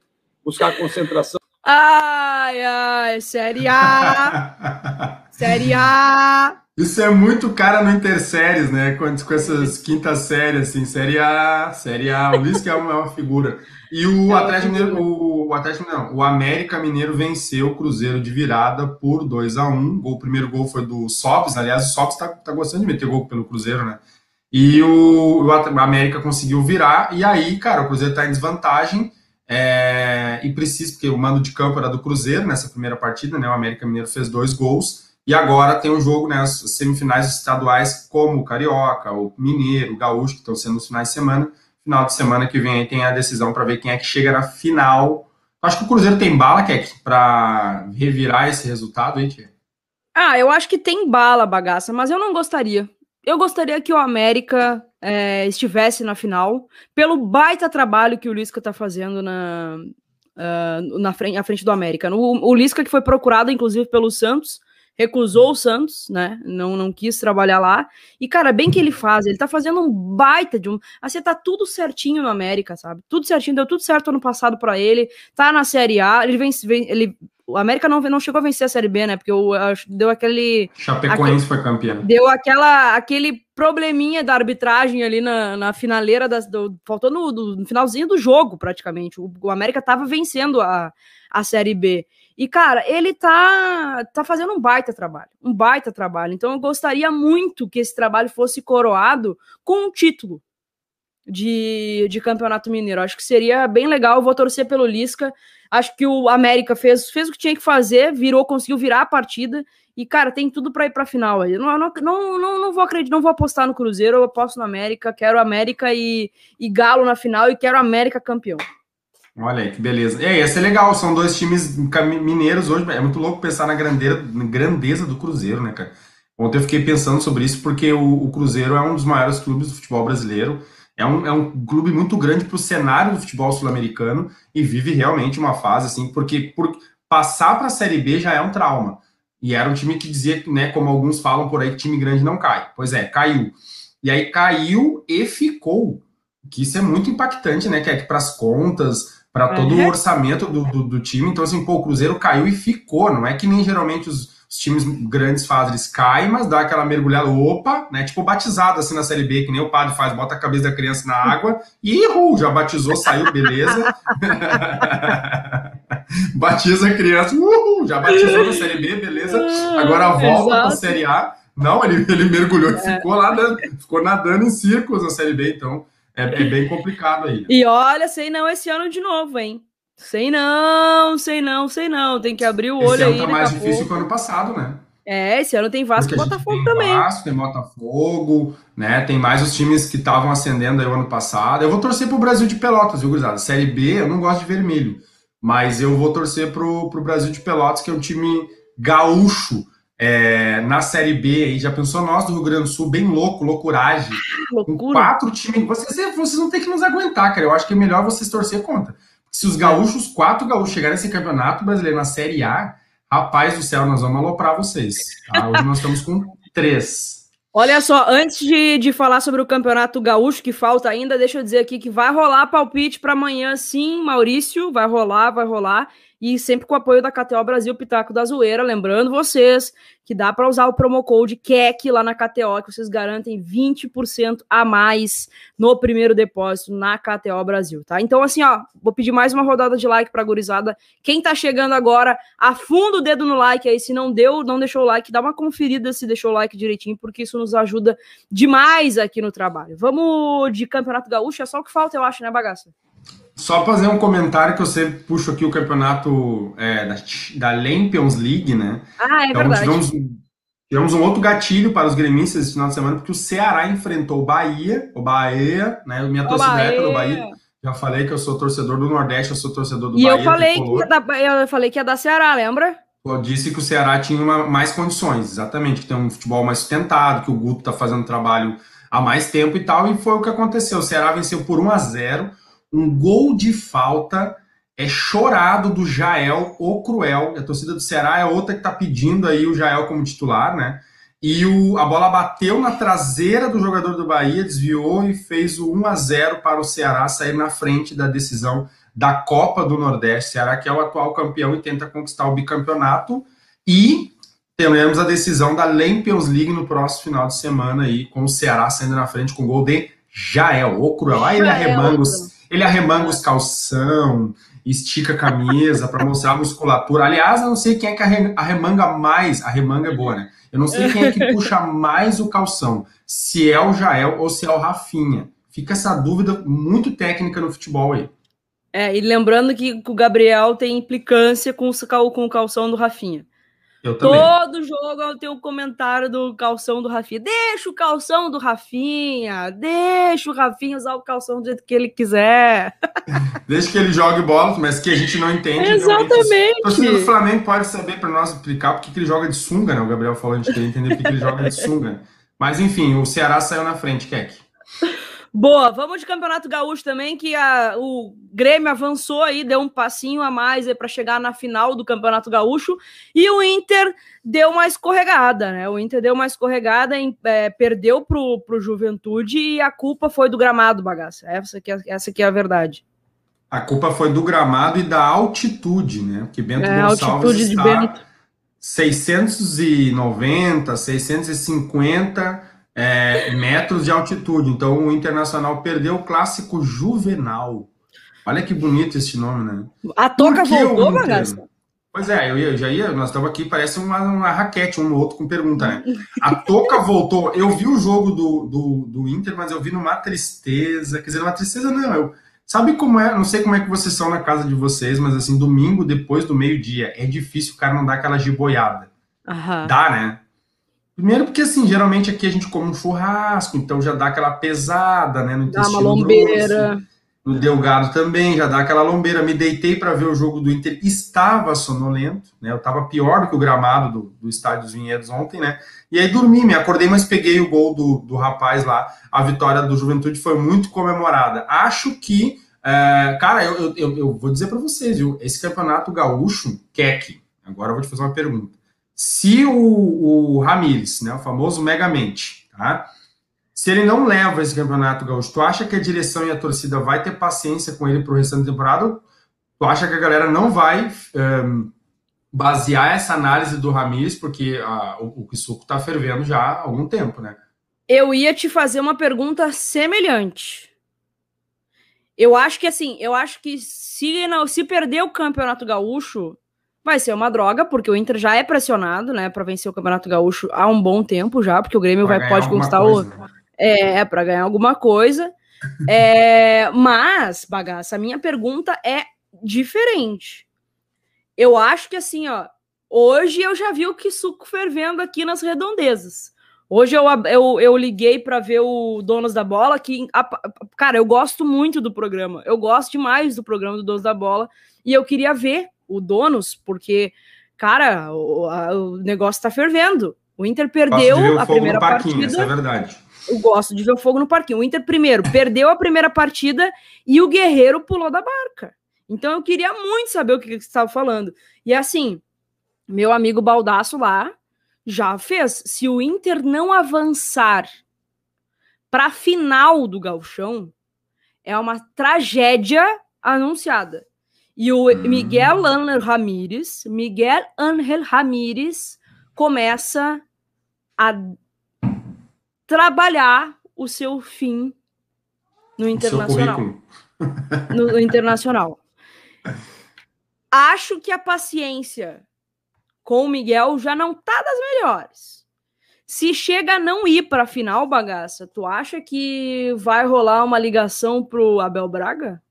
buscar concentração. Ai, ai, Série A! série A! Isso é muito cara no Interséries, né? Com, com essas quintas séries, assim, Série A, Série A. O Luiz que é uma, é uma figura. E o é Atlético Mineiro, o, o, Atlético não, o América Mineiro venceu o Cruzeiro de virada por 2 a 1 O primeiro gol foi do Sobs, aliás, o Sobs tá, tá gostando de meter gol pelo Cruzeiro, né? E o, o América conseguiu virar, e aí, cara, o Cruzeiro tá em desvantagem é, e precisa, porque o mando de campo era do Cruzeiro nessa primeira partida, né? O América Mineiro fez dois gols. E agora tem um jogo, né? Semifinais estaduais, como o Carioca, o Mineiro, o Gaúcho, que estão sendo nos finais de semana. Final de semana que vem aí tem a decisão para ver quem é que chega na final. Acho que o Cruzeiro tem bala, Keck, para revirar esse resultado aí, Tia. Ah, eu acho que tem bala, bagaça, mas eu não gostaria. Eu gostaria que o América é, estivesse na final, pelo baita trabalho que o Lisca está fazendo na, uh, na frente, à frente do América. O, o Lisca que foi procurado, inclusive, pelo Santos, recusou o Santos, né? Não, não quis trabalhar lá. E, cara, bem que ele faz, ele tá fazendo um baita de um. Assim, tá tudo certinho no América, sabe? Tudo certinho, deu tudo certo ano passado para ele, tá na Série A, ele vem, ele o América não, não chegou a vencer a Série B, né? Porque o, deu aquele. Chapecoense aquele, foi campeão. Deu aquela, aquele probleminha da arbitragem ali na, na finaleira. Das, do, faltou no, do, no, finalzinho do jogo, praticamente. O, o América tava vencendo a, a Série B. E, cara, ele tá, tá fazendo um baita trabalho. Um baita trabalho. Então, eu gostaria muito que esse trabalho fosse coroado com um título de, de campeonato mineiro. Acho que seria bem legal. Eu vou torcer pelo Lisca. Acho que o América fez, fez o que tinha que fazer, virou, conseguiu virar a partida E, cara, tem tudo para ir pra final aí. Não, não, não, não, vou acreditar, não vou apostar no Cruzeiro, eu aposto no América, quero América e, e Galo na final e quero América campeão. Olha aí, que beleza. É, ia ser legal, são dois times mineiros hoje. É muito louco pensar na grandeza, grandeza do Cruzeiro, né, cara? Ontem eu fiquei pensando sobre isso porque o, o Cruzeiro é um dos maiores clubes do futebol brasileiro. É um, é um clube muito grande para o cenário do futebol sul-americano e vive realmente uma fase assim, porque por passar para a Série B já é um trauma. E era um time que dizia, né, como alguns falam por aí, que time grande não cai. Pois é, caiu. E aí caiu e ficou. Que isso é muito impactante, né? Que é para as contas, para todo o orçamento do, do, do, time. Então, assim, pô, o Cruzeiro caiu e ficou. Não é que nem geralmente os, os, times grandes fazem, eles caem, mas dá aquela mergulhada, opa, né? Tipo batizado assim na Série B, que nem o padre faz, bota a cabeça da criança na água e errou, já batizou, saiu, beleza. Batiza a criança, uhul, já batizou na Série B, beleza. Agora volta para a Série A. Não, ele, ele mergulhou e é. ficou lá, ficou nadando em círculos na Série B, então é, é, bem complicado aí. E olha, sei não esse ano de novo, hein? Sei não, sei não, sei não. Tem que abrir o olho esse ano aí. tá mais difícil pouco. que o ano passado, né? É, esse ano tem Vasco e Botafogo tem também. Vasco, tem Botafogo, né? Tem mais os times que estavam ascendendo aí o ano passado. Eu vou torcer pro Brasil de Pelotas, viu, gurizada? Série B, eu não gosto de vermelho. Mas eu vou torcer pro, pro Brasil de Pelotas, que é um time gaúcho é, na Série B. Aí já pensou nós do Rio Grande do Sul, bem louco, loucuragem. Com quatro times. Vocês, vocês vão ter que nos aguentar, cara. Eu acho que é melhor vocês torcer contra. Se os gaúchos, quatro gaúchos, chegarem nesse campeonato brasileiro na Série A, rapaz do céu, nós vamos aloprar vocês. Tá? Hoje nós estamos com três. Olha só, antes de, de falar sobre o Campeonato Gaúcho, que falta ainda, deixa eu dizer aqui que vai rolar palpite para amanhã, sim, Maurício, vai rolar, vai rolar e sempre com o apoio da KTO Brasil Pitaco da Zoeira. Lembrando vocês que dá para usar o promo code KEC lá na KTO, que vocês garantem 20% a mais no primeiro depósito na KTO Brasil, tá? Então, assim, ó, vou pedir mais uma rodada de like pra gurizada. Quem tá chegando agora, afunda o dedo no like aí. Se não deu, não deixou o like, dá uma conferida se deixou o like direitinho, porque isso nos ajuda demais aqui no trabalho. Vamos de Campeonato Gaúcho, é só o que falta, eu acho, né, bagaça? Só fazer um comentário que eu sempre puxo aqui o campeonato é, da, da Lampions League, né? Ah, é então, verdade. Tivemos, tivemos um outro gatilho para os gremistas esse final de semana, porque o Ceará enfrentou o Bahia, o Bahia, né? Minha torcida é do Bahia. Já falei que eu sou torcedor do Nordeste, eu sou torcedor do e Bahia. E eu falei que, ia da, eu falei que ia da Ceará, lembra? Eu disse que o Ceará tinha uma, mais condições, exatamente, que tem um futebol mais sustentado, que o Guto está fazendo trabalho há mais tempo e tal, e foi o que aconteceu. O Ceará venceu por 1 a 0 um gol de falta é chorado do Jael, o Cruel. A torcida do Ceará é outra que está pedindo aí o Jael como titular, né? E o, a bola bateu na traseira do jogador do Bahia, desviou e fez o 1 a 0 para o Ceará sair na frente da decisão da Copa do Nordeste. Ceará que é o atual campeão e tenta conquistar o bicampeonato. E teremos a decisão da Lampions League no próximo final de semana aí, com o Ceará saindo na frente com o gol de Jael, o Cruel. Aí ele arremanga os ele arremanga os calção, estica a camisa para mostrar a musculatura. Aliás, eu não sei quem é que arremanga mais. A remanga é boa, né? Eu não sei quem é que puxa mais o calção. Se é o Jael ou se é o Rafinha. Fica essa dúvida muito técnica no futebol aí. É, e lembrando que o Gabriel tem implicância com o calção do Rafinha. Eu também. Todo jogo tenho um comentário do calção do Rafinha. Deixa o calção do Rafinha. Deixa o Rafinha usar o calção do jeito que ele quiser. Deixa que ele jogue bola, mas que a gente não entende. Exatamente. O torcedor do Flamengo pode saber para nós explicar porque que ele joga de sunga, né? O Gabriel falou, a gente queria entender porque que ele joga de sunga. Mas enfim, o Ceará saiu na frente, Keck. Boa, vamos de Campeonato Gaúcho também, que a, o Grêmio avançou aí, deu um passinho a mais para chegar na final do Campeonato Gaúcho, e o Inter deu uma escorregada, né? O Inter deu uma escorregada, em, é, perdeu pro, pro Juventude e a culpa foi do gramado, bagaça. Essa aqui, é, essa é a verdade. A culpa foi do gramado e da altitude, né? Que Bento é, Gonçalves altitude está de Bento. 690, 650 é, metros de altitude. Então o Internacional perdeu o clássico juvenal. Olha que bonito esse nome, né? A toca voltou, Bagaça? Pois é, eu, ia, já ia, nós estamos aqui, parece uma, uma raquete, um no outro com pergunta, né? A Toca voltou. Eu vi o jogo do, do, do Inter, mas eu vi numa tristeza. Quer dizer, numa tristeza não. Eu, sabe como é? Não sei como é que vocês são na casa de vocês, mas assim, domingo, depois do meio-dia, é difícil o cara não dar aquela giboiada. Uhum. Dá, né? Primeiro porque, assim, geralmente aqui a gente come um churrasco, então já dá aquela pesada, né? No dá uma lombeira. Grosso. No Delgado também, já dá aquela lombeira. Me deitei para ver o jogo do Inter, estava sonolento, né? Eu estava pior do que o gramado do, do Estádio dos Vinhedos ontem, né? E aí dormi, me acordei, mas peguei o gol do, do rapaz lá. A vitória do Juventude foi muito comemorada. Acho que, é, cara, eu, eu, eu, vou dizer para vocês, viu? Esse campeonato gaúcho, Keck, agora eu vou te fazer uma pergunta. Se o, o Ramires, né, o famoso Megamente, tá? Se ele não leva esse campeonato gaúcho, tu acha que a direção e a torcida vai ter paciência com ele pro restante da temporada? Tu acha que a galera não vai um, basear essa análise do Ramires, porque a, o, o suco tá fervendo já há algum tempo, né? Eu ia te fazer uma pergunta semelhante. Eu acho que assim, eu acho que se não, se perder o campeonato gaúcho, vai ser uma droga, porque o Inter já é pressionado, né, para vencer o campeonato gaúcho há um bom tempo já, porque o Grêmio vai pode conquistar coisa, o né? É, é para ganhar alguma coisa. É, mas, bagaça, a minha pergunta é diferente. Eu acho que assim, ó, hoje eu já vi o que suco fervendo aqui nas redondezas. Hoje eu, eu, eu liguei para ver o Donos da Bola, que, cara, eu gosto muito do programa. Eu gosto demais do programa do Donos da Bola. E eu queria ver o Donos, porque, cara, o, a, o negócio tá fervendo. O Inter perdeu a primeira partida. Isso é verdade. Eu gosto de ver o fogo no parquinho. O Inter, primeiro, perdeu a primeira partida e o Guerreiro pulou da barca. Então eu queria muito saber o que, que você estava falando. E assim, meu amigo Baldaço lá já fez. Se o Inter não avançar para a final do Galchão, é uma tragédia anunciada. E o hum. Miguel Angel Ramírez, Miguel Angel Ramírez começa a trabalhar o seu fim no internacional. No, no internacional. Acho que a paciência com o Miguel já não tá das melhores. Se chega a não ir para a final, bagaça, tu acha que vai rolar uma ligação pro Abel Braga?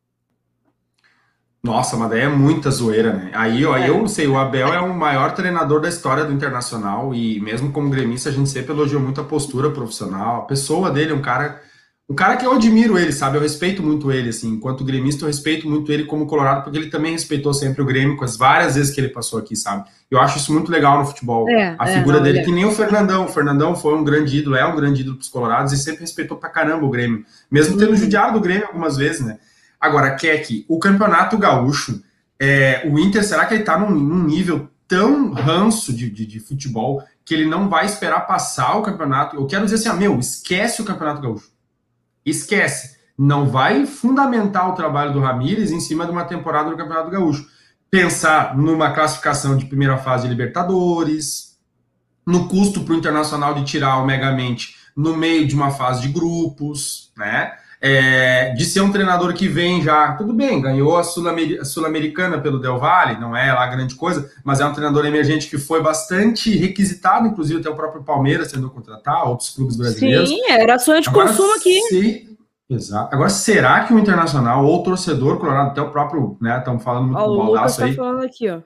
Nossa, mas daí é muita zoeira, né? Aí, ó, é. eu não sei, o Abel é o maior treinador da história do Internacional e mesmo como gremista a gente sempre elogiou muito a postura profissional, a pessoa dele, um cara, um cara que eu admiro ele, sabe? Eu respeito muito ele, assim, enquanto gremista eu respeito muito ele como colorado, porque ele também respeitou sempre o Grêmio com as várias vezes que ele passou aqui, sabe? Eu acho isso muito legal no futebol. É, a é, figura não, dele, é. que nem o Fernandão. O Fernandão foi um grande ídolo, é um grande ídolo pros colorados e sempre respeitou pra caramba o Grêmio, mesmo tendo uhum. judiado do Grêmio algumas vezes, né? Agora, Keck, o Campeonato Gaúcho, é, o Inter, será que ele está num, num, nível tão ranço de, de, de, futebol que ele não vai esperar passar o campeonato? Eu quero dizer assim, ah, meu, esquece o Campeonato Gaúcho. Esquece. Não vai fundamentar o trabalho do Ramires em cima de uma temporada do Campeonato Gaúcho. Pensar numa classificação de primeira fase de Libertadores, no custo para o Internacional de tirar o Megamente no meio de uma fase de grupos, né? É, de ser um treinador que vem já, tudo bem, ganhou a Sul-Americana pelo Del Valle, não é lá grande coisa, mas é um treinador emergente que foi bastante requisitado, inclusive até o próprio Palmeiras sendo contratar, outros clubes brasileiros. Sim, era sonho de Agora, consumo aqui. Se, exato. Agora, será que o Internacional ou o torcedor colorado, até o próprio, né, estamos falando muito do Baldaço tá aí. falando aqui, ó.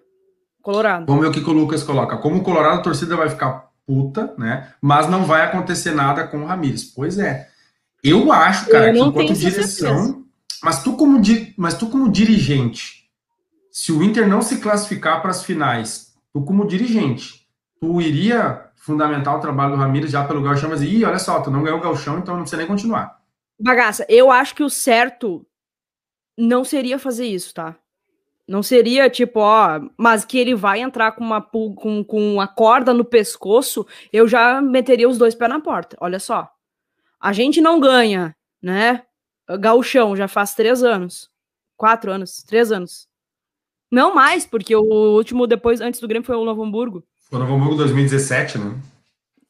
Colorado. Vamos ver o que, que o Lucas coloca. Como o Colorado, a torcida vai ficar puta, né? Mas não vai acontecer nada com o Ramires. Pois é. Eu acho, cara, eu que enquanto direção. Mas tu, como, mas tu, como dirigente, se o Inter não se classificar para as finais, tu, como dirigente, tu iria fundamentar o trabalho do Ramires já pelo Galchão, mas ih, olha só, tu não ganhou o Galchão, então não precisa nem continuar. Bagaça, eu acho que o certo não seria fazer isso, tá? Não seria tipo, ó, mas que ele vai entrar com uma, com, com uma corda no pescoço, eu já meteria os dois pés na porta. Olha só. A gente não ganha, né? Gauchão já faz três anos. Quatro anos, três anos. Não mais, porque o último depois, antes do Grêmio, foi o Novo Hamburgo. Foi o Novo Hamburgo 2017, né?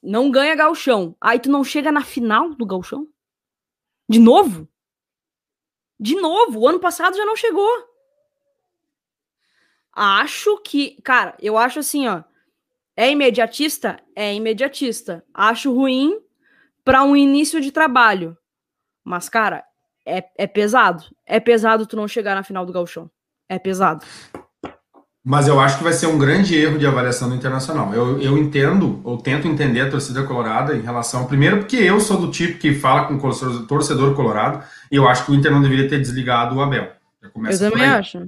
Não ganha gauchão. Aí tu não chega na final do gauchão? De novo? De novo. O ano passado já não chegou. Acho que, cara, eu acho assim, ó. É imediatista? É imediatista. Acho ruim para um início de trabalho. Mas, cara, é, é pesado. É pesado tu não chegar na final do Gauchão. É pesado. Mas eu acho que vai ser um grande erro de avaliação do Internacional. Eu, eu entendo, ou tento entender a torcida colorada em relação. Primeiro, porque eu sou do tipo que fala com o torcedor colorado, e eu acho que o Inter não deveria ter desligado o Abel. eu também acho.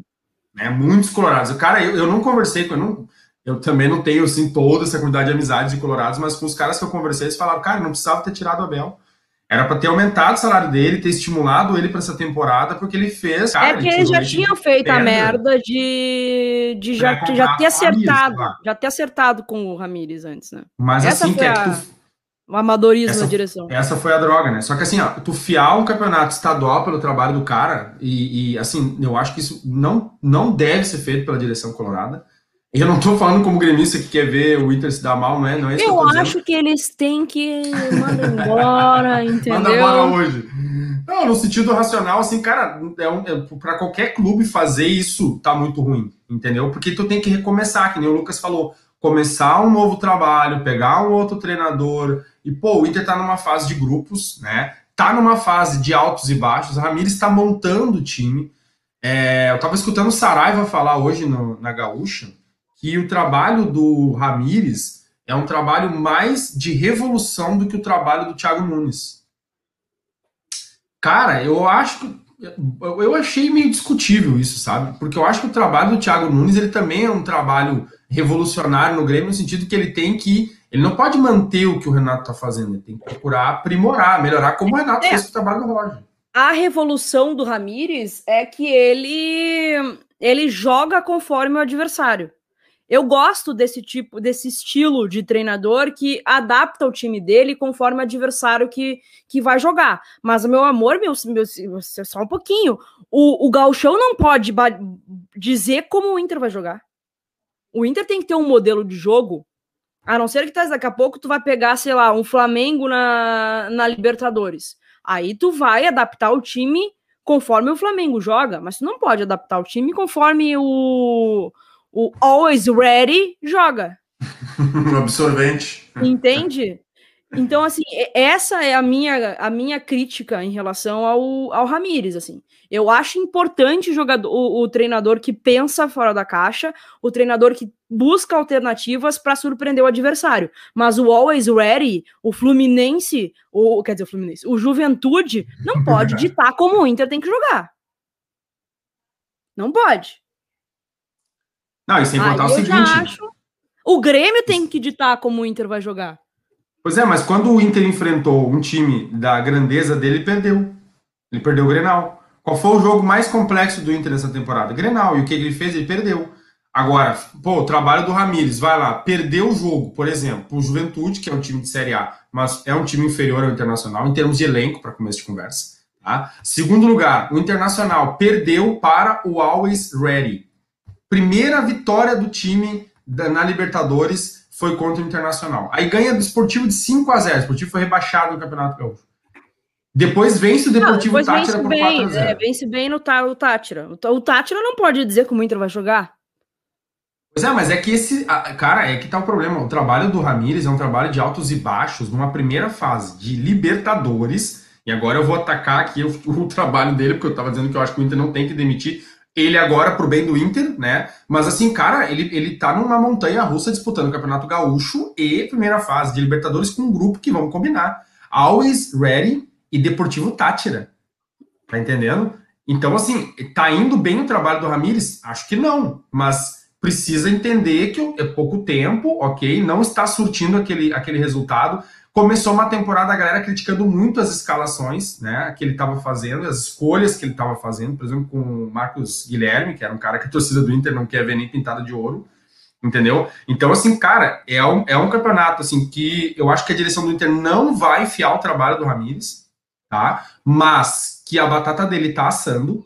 Né? Muitos colorados. Cara, eu, eu não conversei com. Eu, não, eu também não tenho assim, toda essa comunidade de amizades de colorados, mas com os caras que eu conversei, eles falaram, cara, não precisava ter tirado o Abel. Era para ter aumentado o salário dele, ter estimulado ele para essa temporada, porque ele fez. Cara, é que eles já tinham feito a merda de, de já, já ter acertado, Ramires, já ter acertado com o Ramires antes, né? Mas essa assim, que é a... tu... o amadorismo essa, na direção. Essa foi a droga, né? Só que assim, ó, tu fiar um campeonato estadual pelo trabalho do cara, e, e assim, eu acho que isso não, não deve ser feito pela direção colorada. Eu não estou falando como gremista que quer ver o Inter se dar mal, não é? Não é isso eu eu acho que eles têm que mandar embora, entendeu? Manda embora hoje. Não, no sentido racional, assim, cara, é um, é, para qualquer clube fazer isso tá muito ruim, entendeu? Porque tu tem que recomeçar, que nem o Lucas falou, começar um novo trabalho, pegar um outro treinador. E, pô, o Inter tá numa fase de grupos, né? Tá numa fase de altos e baixos. O Ramires está montando o time. É, eu tava escutando o Saraiva falar hoje no, na Gaúcha que o trabalho do Ramires é um trabalho mais de revolução do que o trabalho do Thiago Nunes. Cara, eu acho que eu achei meio discutível isso, sabe? Porque eu acho que o trabalho do Thiago Nunes ele também é um trabalho revolucionário no Grêmio, no sentido que ele tem que. Ele não pode manter o que o Renato está fazendo, ele tem que procurar aprimorar, melhorar, como o Renato é. fez o trabalho do Roger. A revolução do Ramires é que ele ele joga conforme o adversário. Eu gosto desse tipo, desse estilo de treinador que adapta o time dele conforme o adversário que, que vai jogar. Mas, meu amor, meu, meu, só um pouquinho. O, o Galchão não pode dizer como o Inter vai jogar. O Inter tem que ter um modelo de jogo. A não ser que tá, daqui a pouco tu vai pegar, sei lá, um Flamengo na, na Libertadores. Aí tu vai adaptar o time conforme o Flamengo joga, mas tu não pode adaptar o time conforme o o always ready joga. Absorvente. Entende? Então, assim, essa é a minha, a minha crítica em relação ao, ao Ramires, assim. Eu acho importante o, jogador, o, o treinador que pensa fora da caixa, o treinador que busca alternativas para surpreender o adversário. Mas o Always Ready, o Fluminense, o, quer dizer, o Fluminense, o Juventude, não pode ditar como o Inter tem que jogar. Não pode. Não, e sem contar o seguinte. Acho... O Grêmio tem que ditar como o Inter vai jogar. Pois é, mas quando o Inter enfrentou um time da grandeza dele, ele perdeu. Ele perdeu o Grenal. Qual foi o jogo mais complexo do Inter nessa temporada? Grenal. E o que ele fez? Ele perdeu. Agora, pô, o trabalho do Ramires, vai lá, perdeu o jogo, por exemplo, o Juventude, que é um time de Série A, mas é um time inferior ao Internacional em termos de elenco, para começo de conversa. Tá? Segundo lugar, o Internacional perdeu para o Always Ready primeira vitória do time na Libertadores foi contra o Internacional. Aí ganha do Esportivo de 5 a 0 O Esportivo foi rebaixado no Campeonato Gaúcho. Depois vence o Deportivo não, Tátira por 4 a 0 é, Vence bem no o Tátira. O Tátira não pode dizer como o Inter vai jogar. Pois é, mas é que esse. Cara, é que tá o problema. O trabalho do Ramires é um trabalho de altos e baixos numa primeira fase de Libertadores. E agora eu vou atacar aqui o, o trabalho dele, porque eu tava dizendo que eu acho que o Inter não tem que demitir ele agora pro bem do Inter, né? Mas assim, cara, ele, ele tá numa montanha russa disputando o Campeonato Gaúcho e primeira fase de Libertadores com um grupo que vamos combinar. Always Ready e Deportivo Tátira. Tá entendendo? Então, assim, tá indo bem o trabalho do Ramires? Acho que não, mas precisa entender que é pouco tempo, ok? Não está surtindo aquele, aquele resultado. Começou uma temporada a galera criticando muito as escalações, né, que ele estava fazendo, as escolhas que ele estava fazendo, por exemplo, com o Marcos Guilherme, que era um cara que a torcida do Inter não quer ver nem pintado de ouro, entendeu? Então, assim, cara, é um, é um campeonato, assim, que eu acho que a direção do Inter não vai enfiar o trabalho do Ramires, tá? Mas que a batata dele tá assando,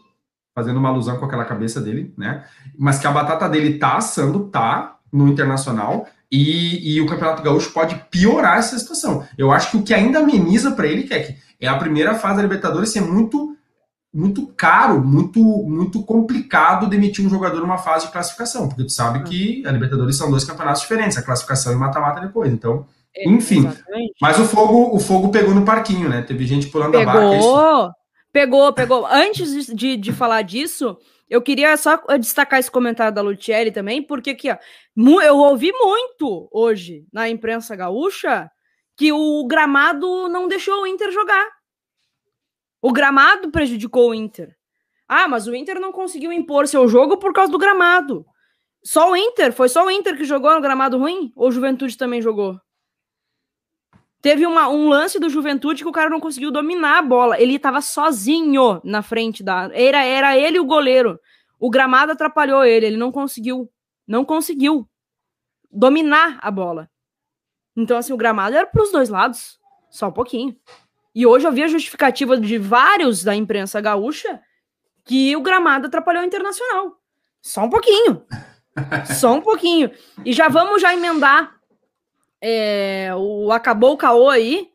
fazendo uma alusão com aquela cabeça dele, né? Mas que a batata dele tá assando, tá, no Internacional, e, e, o Campeonato Gaúcho pode piorar essa situação. Eu acho que o que ainda ameniza para ele, que é, que é a primeira fase da Libertadores ser muito muito caro, muito muito complicado demitir um jogador numa fase de classificação, porque tu sabe é. que a Libertadores são dois campeonatos diferentes, a classificação e mata-mata depois. Então, é, enfim. Exatamente. Mas o fogo o fogo pegou no parquinho, né? Teve gente pulando pegou, a barca. Pegou, pegou. Antes de, de falar disso, Eu queria só destacar esse comentário da Lutieri também, porque aqui, ó, eu ouvi muito hoje na imprensa gaúcha que o gramado não deixou o Inter jogar. O gramado prejudicou o Inter. Ah, mas o Inter não conseguiu impor seu jogo por causa do gramado. Só o Inter? Foi só o Inter que jogou no gramado ruim? Ou o Juventude também jogou? Teve uma, um lance do Juventude que o cara não conseguiu dominar a bola. Ele estava sozinho na frente da. Era, era ele o goleiro. O gramado atrapalhou ele. Ele não conseguiu. Não conseguiu dominar a bola. Então, assim, o gramado era para os dois lados. Só um pouquinho. E hoje eu vi a justificativa de vários da imprensa gaúcha que o gramado atrapalhou o internacional. Só um pouquinho. Só um pouquinho. E já vamos já emendar é, o acabou o caô aí,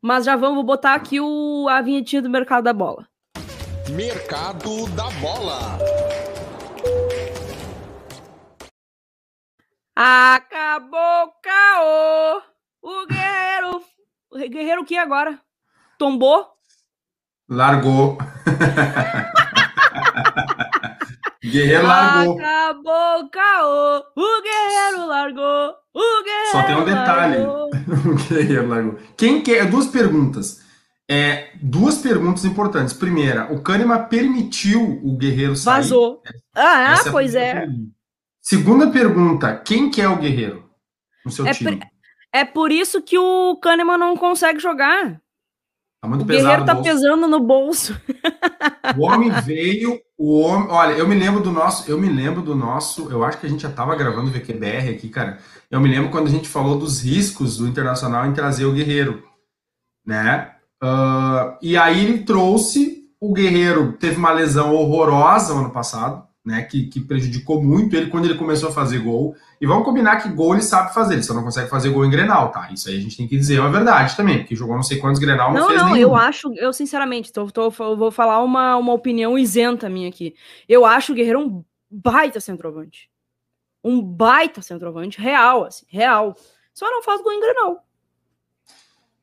mas já vamos botar aqui o, a vinhetinha do mercado da bola. Mercado da bola. Acabou o caô. O guerreiro. O guerreiro o que agora? Tombou? Largou. Guerreiro largou. Acabou o caô. O guerreiro largou. Só tem um detalhe. o guerreiro largou. Quem quer? Duas perguntas. É, duas perguntas importantes. Primeira, o Kahneman permitiu o guerreiro sair? Vazou. Ah, é pois é. Pergunta. Segunda pergunta, quem quer o guerreiro no seu é time? Por, é por isso que o Kahneman não consegue jogar. Tá muito o pesado guerreiro tá pesando no bolso. O homem veio, o homem. Olha, eu me lembro do nosso. Eu me lembro do nosso. Eu acho que a gente já tava gravando o VQBR aqui, cara. Eu me lembro quando a gente falou dos riscos do Internacional em trazer o Guerreiro, né? Uh, e aí ele trouxe o Guerreiro, teve uma lesão horrorosa no ano passado, né? Que, que prejudicou muito ele quando ele começou a fazer gol. E vamos combinar que gol ele sabe fazer, ele só não consegue fazer gol em Grenal, tá? Isso aí a gente tem que dizer é uma verdade também, porque jogou não sei quantos Grenal, não, não fez Não, não, eu acho, eu sinceramente, tô, tô, vou falar uma, uma opinião isenta minha aqui. Eu acho o Guerreiro um baita centroavante. Um baita centroavante, real, assim, real. Só não faz gol em Grenal.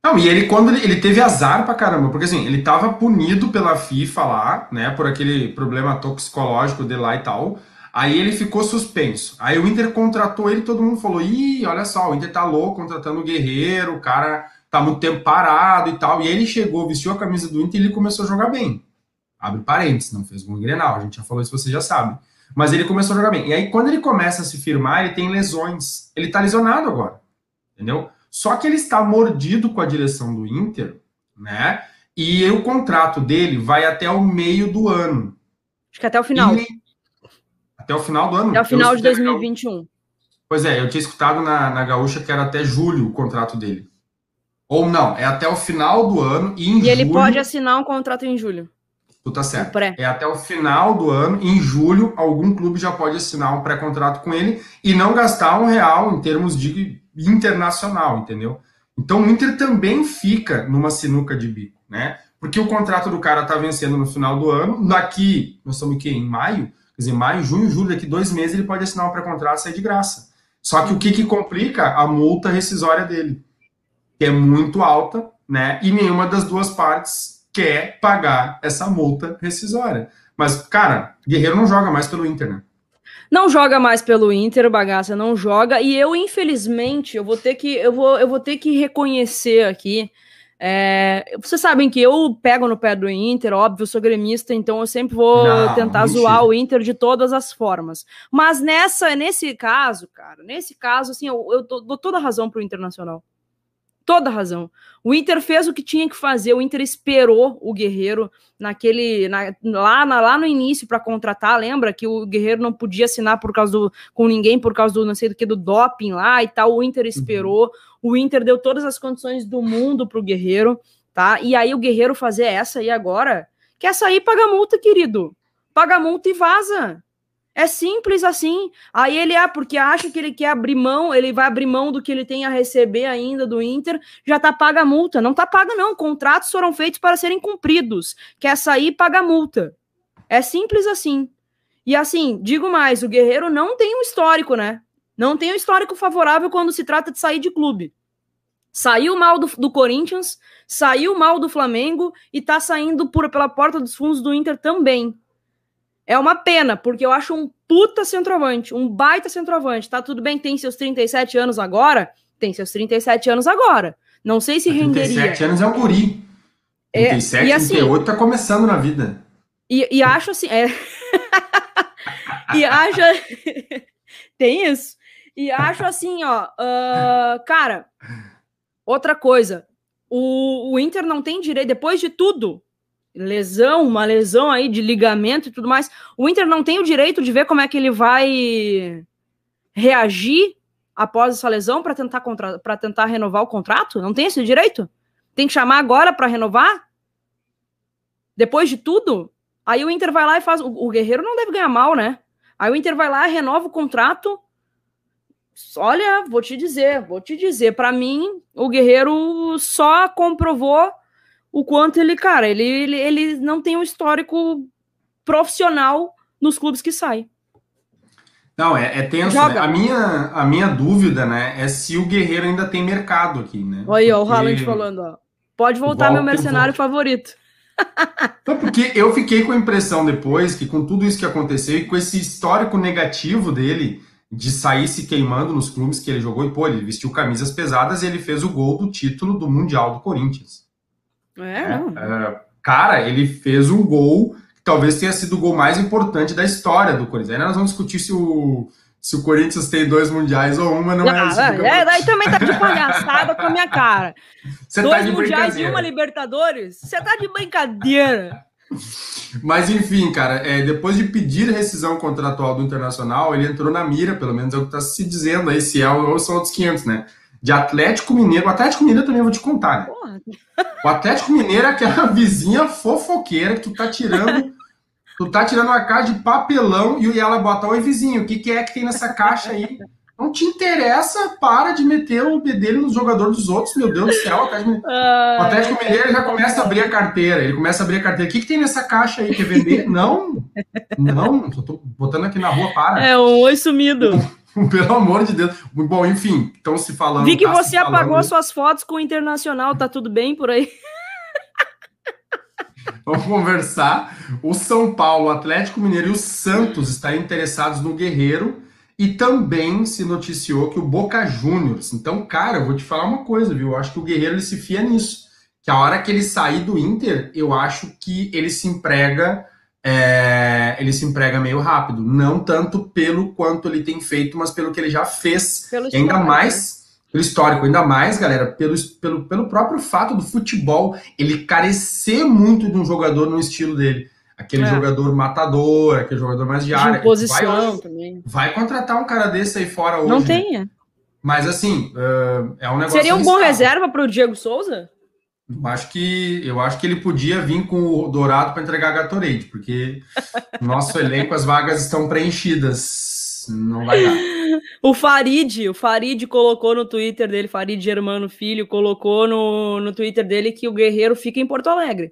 Não, e ele, quando ele, teve azar pra caramba, porque assim, ele tava punido pela FIFA lá, né, por aquele problema toxicológico dele lá e tal, Aí ele ficou suspenso. Aí o Inter contratou ele, todo mundo falou: ih, olha só, o Inter tá louco contratando o Guerreiro, o cara tá muito tempo parado e tal. E ele chegou, vestiu a camisa do Inter e ele começou a jogar bem. Abre parênteses, não fez um Grenal, a gente já falou isso, você já sabe. Mas ele começou a jogar bem. E aí, quando ele começa a se firmar, ele tem lesões. Ele tá lesionado agora. Entendeu? Só que ele está mordido com a direção do Inter, né? E o contrato dele vai até o meio do ano. Acho que até o final. E até o final do ano. Até o final de 2021. Pois é, eu tinha escutado na, na Gaúcha que era até julho o contrato dele. Ou não, é até o final do ano e em E julho... ele pode assinar um contrato em julho. Tu tá certo. É até o final do ano, em julho, algum clube já pode assinar um pré-contrato com ele e não gastar um real em termos de internacional, entendeu? Então o Inter também fica numa sinuca de bico, né? Porque o contrato do cara tá vencendo no final do ano, daqui, nós estamos aqui em maio, Quer dizer, maio, junho, julho, daqui dois meses ele pode assinar um pré-contrato e sair de graça. Só que o que, que complica? A multa rescisória dele, que é muito alta, né? E nenhuma das duas partes quer pagar essa multa rescisória. Mas, cara, Guerreiro não joga mais pelo Inter, né? Não joga mais pelo Inter, o Bagaça não joga. E eu, infelizmente, eu vou ter que, eu vou, eu vou ter que reconhecer aqui é, vocês sabem que eu pego no pé do Inter, óbvio, eu sou gremista, então eu sempre vou Não, tentar mentira. zoar o Inter de todas as formas. Mas nessa, nesse caso, cara, nesse caso, assim, eu, eu dou toda a razão pro Internacional. Toda razão. O Inter fez o que tinha que fazer, o Inter esperou o Guerreiro naquele na, lá, na, lá no início para contratar, lembra que o Guerreiro não podia assinar por causa do com ninguém por causa do não sei do que do doping lá e tal. O Inter esperou. Uhum. O Inter deu todas as condições do mundo pro Guerreiro, tá? E aí o Guerreiro fazer essa aí agora, quer sair, paga multa, querido. Paga multa e vaza. É simples assim. Aí ele, ah, porque acha que ele quer abrir mão, ele vai abrir mão do que ele tem a receber ainda do Inter, já tá paga a multa. Não tá paga, não. Contratos foram feitos para serem cumpridos. Quer sair, paga a multa. É simples assim. E assim, digo mais, o Guerreiro não tem um histórico, né? Não tem um histórico favorável quando se trata de sair de clube. Saiu mal do, do Corinthians, saiu mal do Flamengo e tá saindo por, pela porta dos fundos do Inter também. É uma pena, porque eu acho um puta centroavante, um baita centroavante. Tá tudo bem, tem seus 37 anos agora? Tem seus 37 anos agora. Não sei se 37 renderia. 37 anos é um guri. 37, é, e assim, 38 tá começando na vida. E, e acho assim. É... e acho. tem isso. E acho assim, ó. Uh, cara, outra coisa. O, o Inter não tem direito, depois de tudo, lesão, uma lesão aí de ligamento e tudo mais, o Inter não tem o direito de ver como é que ele vai reagir após essa lesão para tentar para tentar renovar o contrato? Não tem esse direito? Tem que chamar agora para renovar? Depois de tudo? Aí o Inter vai lá e faz. O, o Guerreiro não deve ganhar mal, né? Aí o Inter vai lá, renova o contrato. Olha, vou te dizer, vou te dizer. Para mim, o Guerreiro só comprovou o quanto ele, cara, ele, ele, ele não tem um histórico profissional nos clubes que sai. Não, é, é tenso. Né? A, minha, a minha dúvida, né, é se o Guerreiro ainda tem mercado aqui, né? Olha aí, ó, o Haaland falando, ó. Pode voltar meu mercenário favorito. Então, porque eu fiquei com a impressão depois que com tudo isso que aconteceu e com esse histórico negativo dele de sair se queimando nos clubes que ele jogou e pô, ele vestiu camisas pesadas e ele fez o gol do título do Mundial do Corinthians. É, é, cara, ele fez um gol que talvez tenha sido o gol mais importante da história do Corinthians. Aí nós vamos discutir se o, se o Corinthians tem dois mundiais ou uma, não, é isso. É, daí também tá de palhaçada com a minha cara. Você tá dois tá mundiais e uma Libertadores? Você tá de brincadeira. Mas enfim, cara, é, depois de pedir rescisão contratual do Internacional, ele entrou na mira, pelo menos é o que está se dizendo aí, se é ou são outros 500, né? De Atlético Mineiro. O Atlético Mineiro também vou te contar, né? Porra. O Atlético Mineiro é aquela vizinha fofoqueira que tu tá tirando. tu tá tirando uma caixa de papelão e ela bota: Oi, vizinho, o que, que é que tem nessa caixa aí? Não te interessa, para de meter o bedelho no jogador dos outros, meu Deus do céu. O Atlético, o Atlético Mineiro já começa a abrir a carteira. Ele começa a abrir a carteira. O que, que tem nessa caixa aí? Quer vender? Não, não, tô botando aqui na rua, para. É um oi sumido. Pelo amor de Deus. Bom, enfim, estão se falando. Vi que tá você apagou suas fotos com o Internacional, tá tudo bem por aí? Vamos conversar. O São Paulo, o Atlético Mineiro e o Santos estão interessados no Guerreiro e também se noticiou que o Boca Juniors. Então, cara, eu vou te falar uma coisa, viu? Eu acho que o Guerreiro ele se fia nisso. Que a hora que ele sair do Inter, eu acho que ele se emprega é, ele se emprega meio rápido. Não tanto pelo quanto ele tem feito, mas pelo que ele já fez. Pelo ainda mais né? pelo histórico, ainda mais, galera, pelo, pelo, pelo próprio fato do futebol ele carecer muito de um jogador no estilo dele. Aquele é. jogador matador, aquele jogador mais de área. Posição vai, também. Vai contratar um cara desse aí fora hoje. Não. Né? Mas assim, uh, é um negócio. Seria um bom reserva para o Diego Souza? Eu acho que eu acho que ele podia vir com o Dourado para entregar a Gatorade, porque nosso elenco as vagas estão preenchidas. Não vai dar. O Farid, o Farid colocou no Twitter dele, Farid Germano Filho, colocou no, no Twitter dele que o Guerreiro fica em Porto Alegre.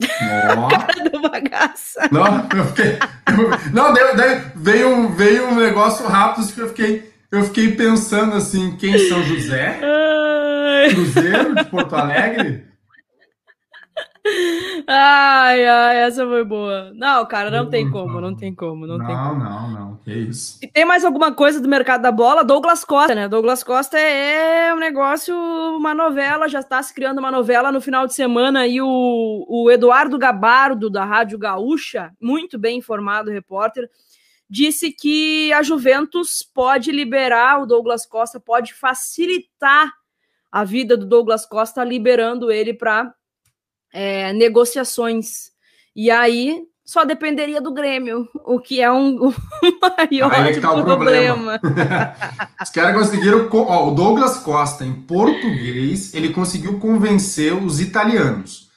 Cara do. Não, eu fiquei, eu, não daí, veio, veio um negócio rápido que eu fiquei, eu fiquei pensando assim, quem São José? Cruzeiro de Porto Alegre? Ai, ai, essa foi boa. Não, cara, não tem como, não tem como, não, não tem como. Não, não, que isso. E tem mais alguma coisa do mercado da bola? Douglas Costa, né? Douglas Costa é um negócio, uma novela, já está se criando uma novela no final de semana e o, o Eduardo Gabardo, da Rádio Gaúcha, muito bem informado repórter, disse que a Juventus pode liberar o Douglas Costa, pode facilitar a vida do Douglas Costa, liberando ele para é, negociações. E aí só dependeria do Grêmio, o que é um, um maior aí é tá problema. problema. Os caras conseguiram. Ó, o Douglas Costa, em português, ele conseguiu convencer os italianos.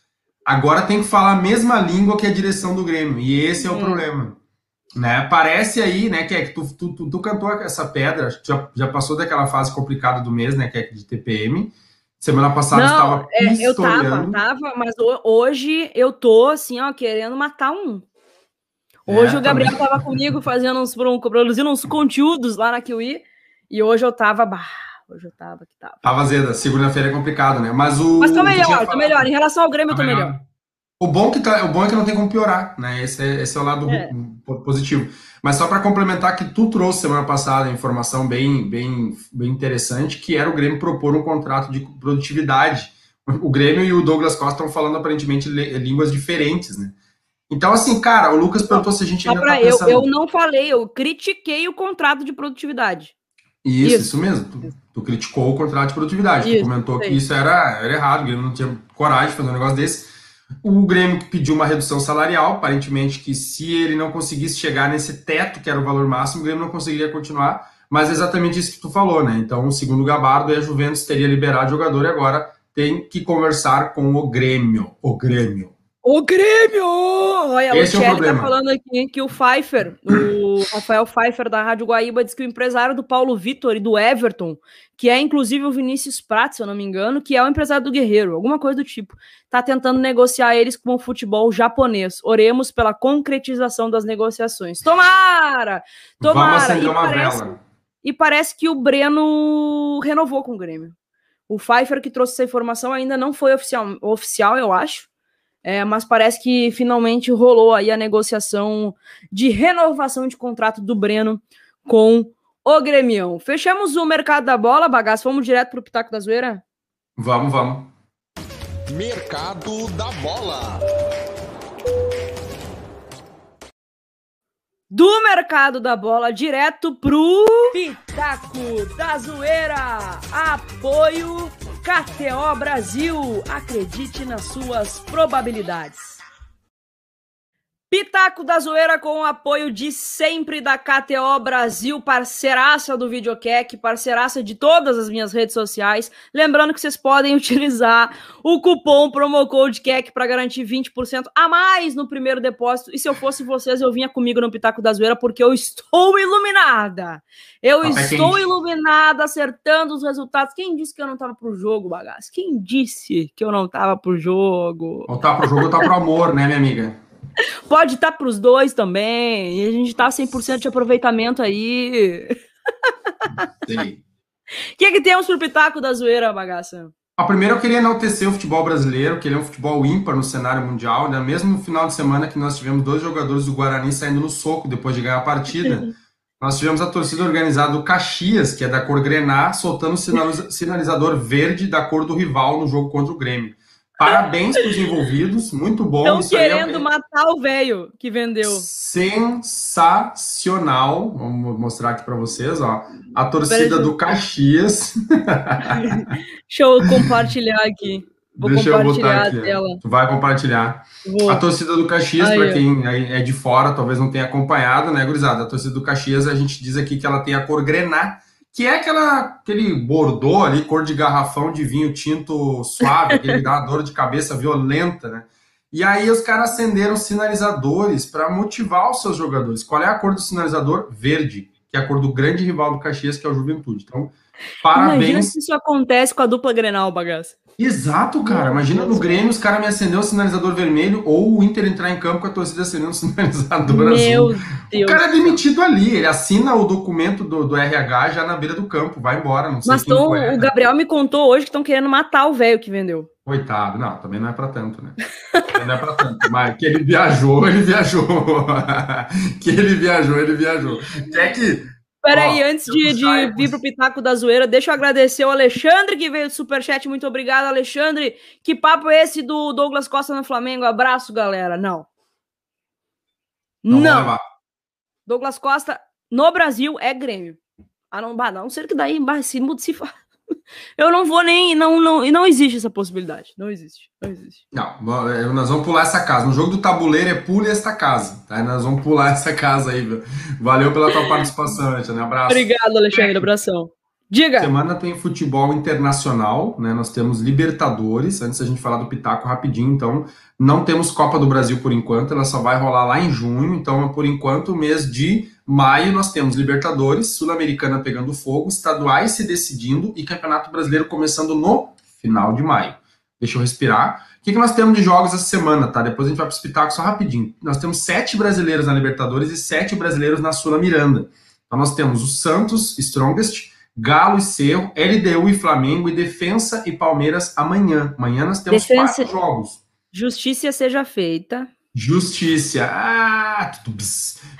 Agora tem que falar a mesma língua que a direção do Grêmio. E esse é o hum. problema. Né? Parece aí, né, que é que tu, tu, tu, tu, cantou essa pedra, já, já passou daquela fase complicada do mês, né, que é de TPM. Semana passada Não, estava é, Eu tava, tava, mas hoje eu tô assim, ó, querendo matar um. Hoje é, o Gabriel também. tava comigo fazendo uns, produzindo uns conteúdos lá na Kiwi, e hoje eu tava, bah, hoje eu tava que tava. Tava zeda, segunda-feira é complicado, né? Mas o Mas tô melhor, tô melhor. Em relação ao Grêmio, tá eu tô melhor. melhor. O bom, que tá, o bom é que não tem como piorar, né? Esse é, esse é o lado é. positivo. Mas só para complementar que tu trouxe semana passada informação bem, bem, bem interessante, que era o Grêmio propor um contrato de produtividade. O Grêmio e o Douglas Costa estão falando aparentemente línguas diferentes, né? Então, assim, cara, o Lucas perguntou se a gente ainda tá pensando... eu, eu não falei, eu critiquei o contrato de produtividade. Isso, isso, isso mesmo. Tu, tu, criticou o contrato de produtividade. Isso, tu comentou que isso era, era errado, o Grêmio não tinha coragem de fazer um negócio desse. O Grêmio pediu uma redução salarial, aparentemente que se ele não conseguisse chegar nesse teto, que era o valor máximo, o Grêmio não conseguiria continuar, mas é exatamente isso que tu falou, né? Então, segundo o Gabardo, a Juventus teria liberado o jogador e agora tem que conversar com o Grêmio. O Grêmio. O Grêmio! Olha, Esse o Chelly é tá falando aqui que o Pfeiffer, o Rafael Pfeiffer da Rádio Guaíba, diz que o empresário do Paulo Vitor e do Everton, que é inclusive o Vinícius Prats, se eu não me engano, que é o empresário do Guerreiro, alguma coisa do tipo, tá tentando negociar eles com o futebol japonês. Oremos pela concretização das negociações. Tomara! Tomara! Uma parece. E parece que o Breno renovou com o Grêmio. O Pfeiffer que trouxe essa informação ainda não foi oficial, oficial eu acho é, mas parece que finalmente rolou aí a negociação de renovação de contrato do Breno com o Gremião. Fechamos o mercado da bola, bagaço. Vamos direto para o Pitaco da Zoeira? Vamos, vamos. Mercado da bola. Do mercado da bola direto pro Pitaco da Zoeira. Apoio KTO Brasil. Acredite nas suas probabilidades. Pitaco da Zoeira com o apoio de sempre da KTO Brasil, parceiraça do Videocac, parceiraça de todas as minhas redes sociais. Lembrando que vocês podem utilizar o cupom Promocode CAC para garantir 20% a mais no primeiro depósito. E se eu fosse vocês, eu vinha comigo no Pitaco da Zoeira porque eu estou iluminada. Eu estou iluminada, acertando os resultados. Quem disse que eu não estava pro jogo, bagaço? Quem disse que eu não estava pro jogo? Não tá pro jogo, tá pro amor, né, minha amiga? Pode estar tá para os dois também. E a gente está 100% de aproveitamento aí. Sim. O que, é que temos pro Pitaco da Zoeira, bagaça? A primeira eu queria enaltecer o futebol brasileiro, que ele é um futebol ímpar no cenário mundial, né? Mesmo no final de semana que nós tivemos dois jogadores do Guarani saindo no soco depois de ganhar a partida, nós tivemos a torcida organizada do Caxias, que é da cor grená, soltando o sinalizador verde da cor do rival no jogo contra o Grêmio. Parabéns para os envolvidos, muito bom. Estão querendo é... matar o velho que vendeu. Sensacional. Vamos mostrar aqui para vocês, ó. A torcida do Caxias. Deixa eu compartilhar aqui. Vou Deixa eu botar aqui. Tu vai compartilhar. Vou. A torcida do Caxias, para quem é de fora, talvez não tenha acompanhado, né, gurizada? A torcida do Caxias, a gente diz aqui que ela tem a cor grená que é aquela, aquele bordô ali, cor de garrafão de vinho tinto suave, que dá uma dor de cabeça violenta, né? E aí os caras acenderam sinalizadores para motivar os seus jogadores. Qual é a cor do sinalizador? Verde, que é a cor do grande rival do Caxias, que é o Juventude. Então, parabéns. Imagina se isso acontece com a dupla Grenal, bagaça. Exato, cara. Imagina no Grêmio os caras me acendeu o sinalizador vermelho ou o Inter entrar em campo com a torcida acendendo o sinalizador Meu azul. Deus. O cara é demitido ali, ele assina o documento do, do RH já na beira do campo, vai embora. Não sei Mas tão, o né? Gabriel me contou hoje que estão querendo matar o velho que vendeu. Coitado, não, também não é para tanto, né? Também não é para tanto, mas que ele viajou, ele viajou. que ele viajou, ele viajou. Quer que Peraí, antes de, de vir pro Pitaco da Zoeira, deixa eu agradecer o Alexandre que veio do Superchat. Muito obrigado, Alexandre. Que papo é esse do Douglas Costa no Flamengo? Abraço, galera. Não. Não. não. Douglas Costa no Brasil é Grêmio. Ah, não, bah, não ser que daí se, se, eu não vou nem. Não, não, não existe essa possibilidade. Não existe. Não existe. Não, é, nós vamos pular essa casa. No jogo do tabuleiro é pule esta casa. Tá? Nós vamos pular essa casa aí, viu? Valeu pela tua participação, Alexandre. Abraço. Obrigado, Alexandre. Abração. Diga. Semana tem futebol internacional, né? Nós temos Libertadores. Antes a gente falar do Pitaco rapidinho, então não temos Copa do Brasil por enquanto, ela só vai rolar lá em junho. Então, por enquanto, o mês de maio nós temos Libertadores, Sul-Americana pegando fogo, estaduais se decidindo e Campeonato Brasileiro começando no final de maio. Deixa eu respirar. O que, que nós temos de jogos essa semana, tá? Depois a gente vai para o Pitaco só rapidinho. Nós temos sete brasileiros na Libertadores e sete brasileiros na Sula Miranda. Então nós temos o Santos, Strongest, Galo e Cerro, LDU e Flamengo e Defensa e Palmeiras amanhã. Amanhã nós temos Defensa... quatro jogos. Justiça seja feita. Justiça. Ah,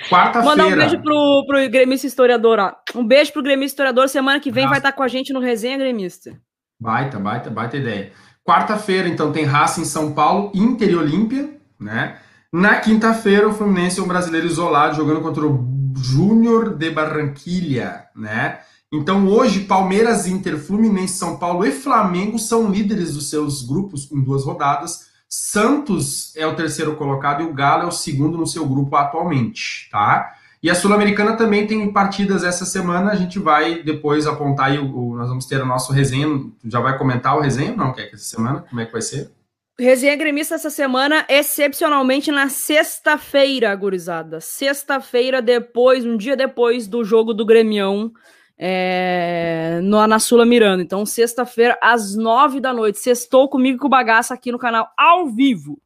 quarta-feira. Mandar um beijo pro, pro gremista historiador, ó. Um beijo pro gremista historiador. Semana que vem Nossa. vai estar com a gente no Resenha Gremista. Baita, baita, baita ideia. Quarta-feira, então, tem Raça em São Paulo, Inter e Olímpia, né? Na quinta-feira, o Fluminense é um brasileiro isolado jogando contra o Júnior de Barranquilha, né? Então, hoje, Palmeiras, Inter, Fluminense, São Paulo e Flamengo são líderes dos seus grupos em duas rodadas. Santos é o terceiro colocado e o Galo é o segundo no seu grupo atualmente, tá? E a Sul-Americana também tem partidas essa semana. A gente vai depois apontar aí, o, o, nós vamos ter o nosso resenha. Já vai comentar o resenha? Não, quer que essa semana? Como é que vai ser? Resenha gremista essa semana, excepcionalmente na sexta-feira, gurizada. Sexta-feira, depois, um dia depois do jogo do Gremião é, no, na Sula Miranda. Então, sexta-feira, às nove da noite. Sextou comigo com o bagaço aqui no canal, ao vivo.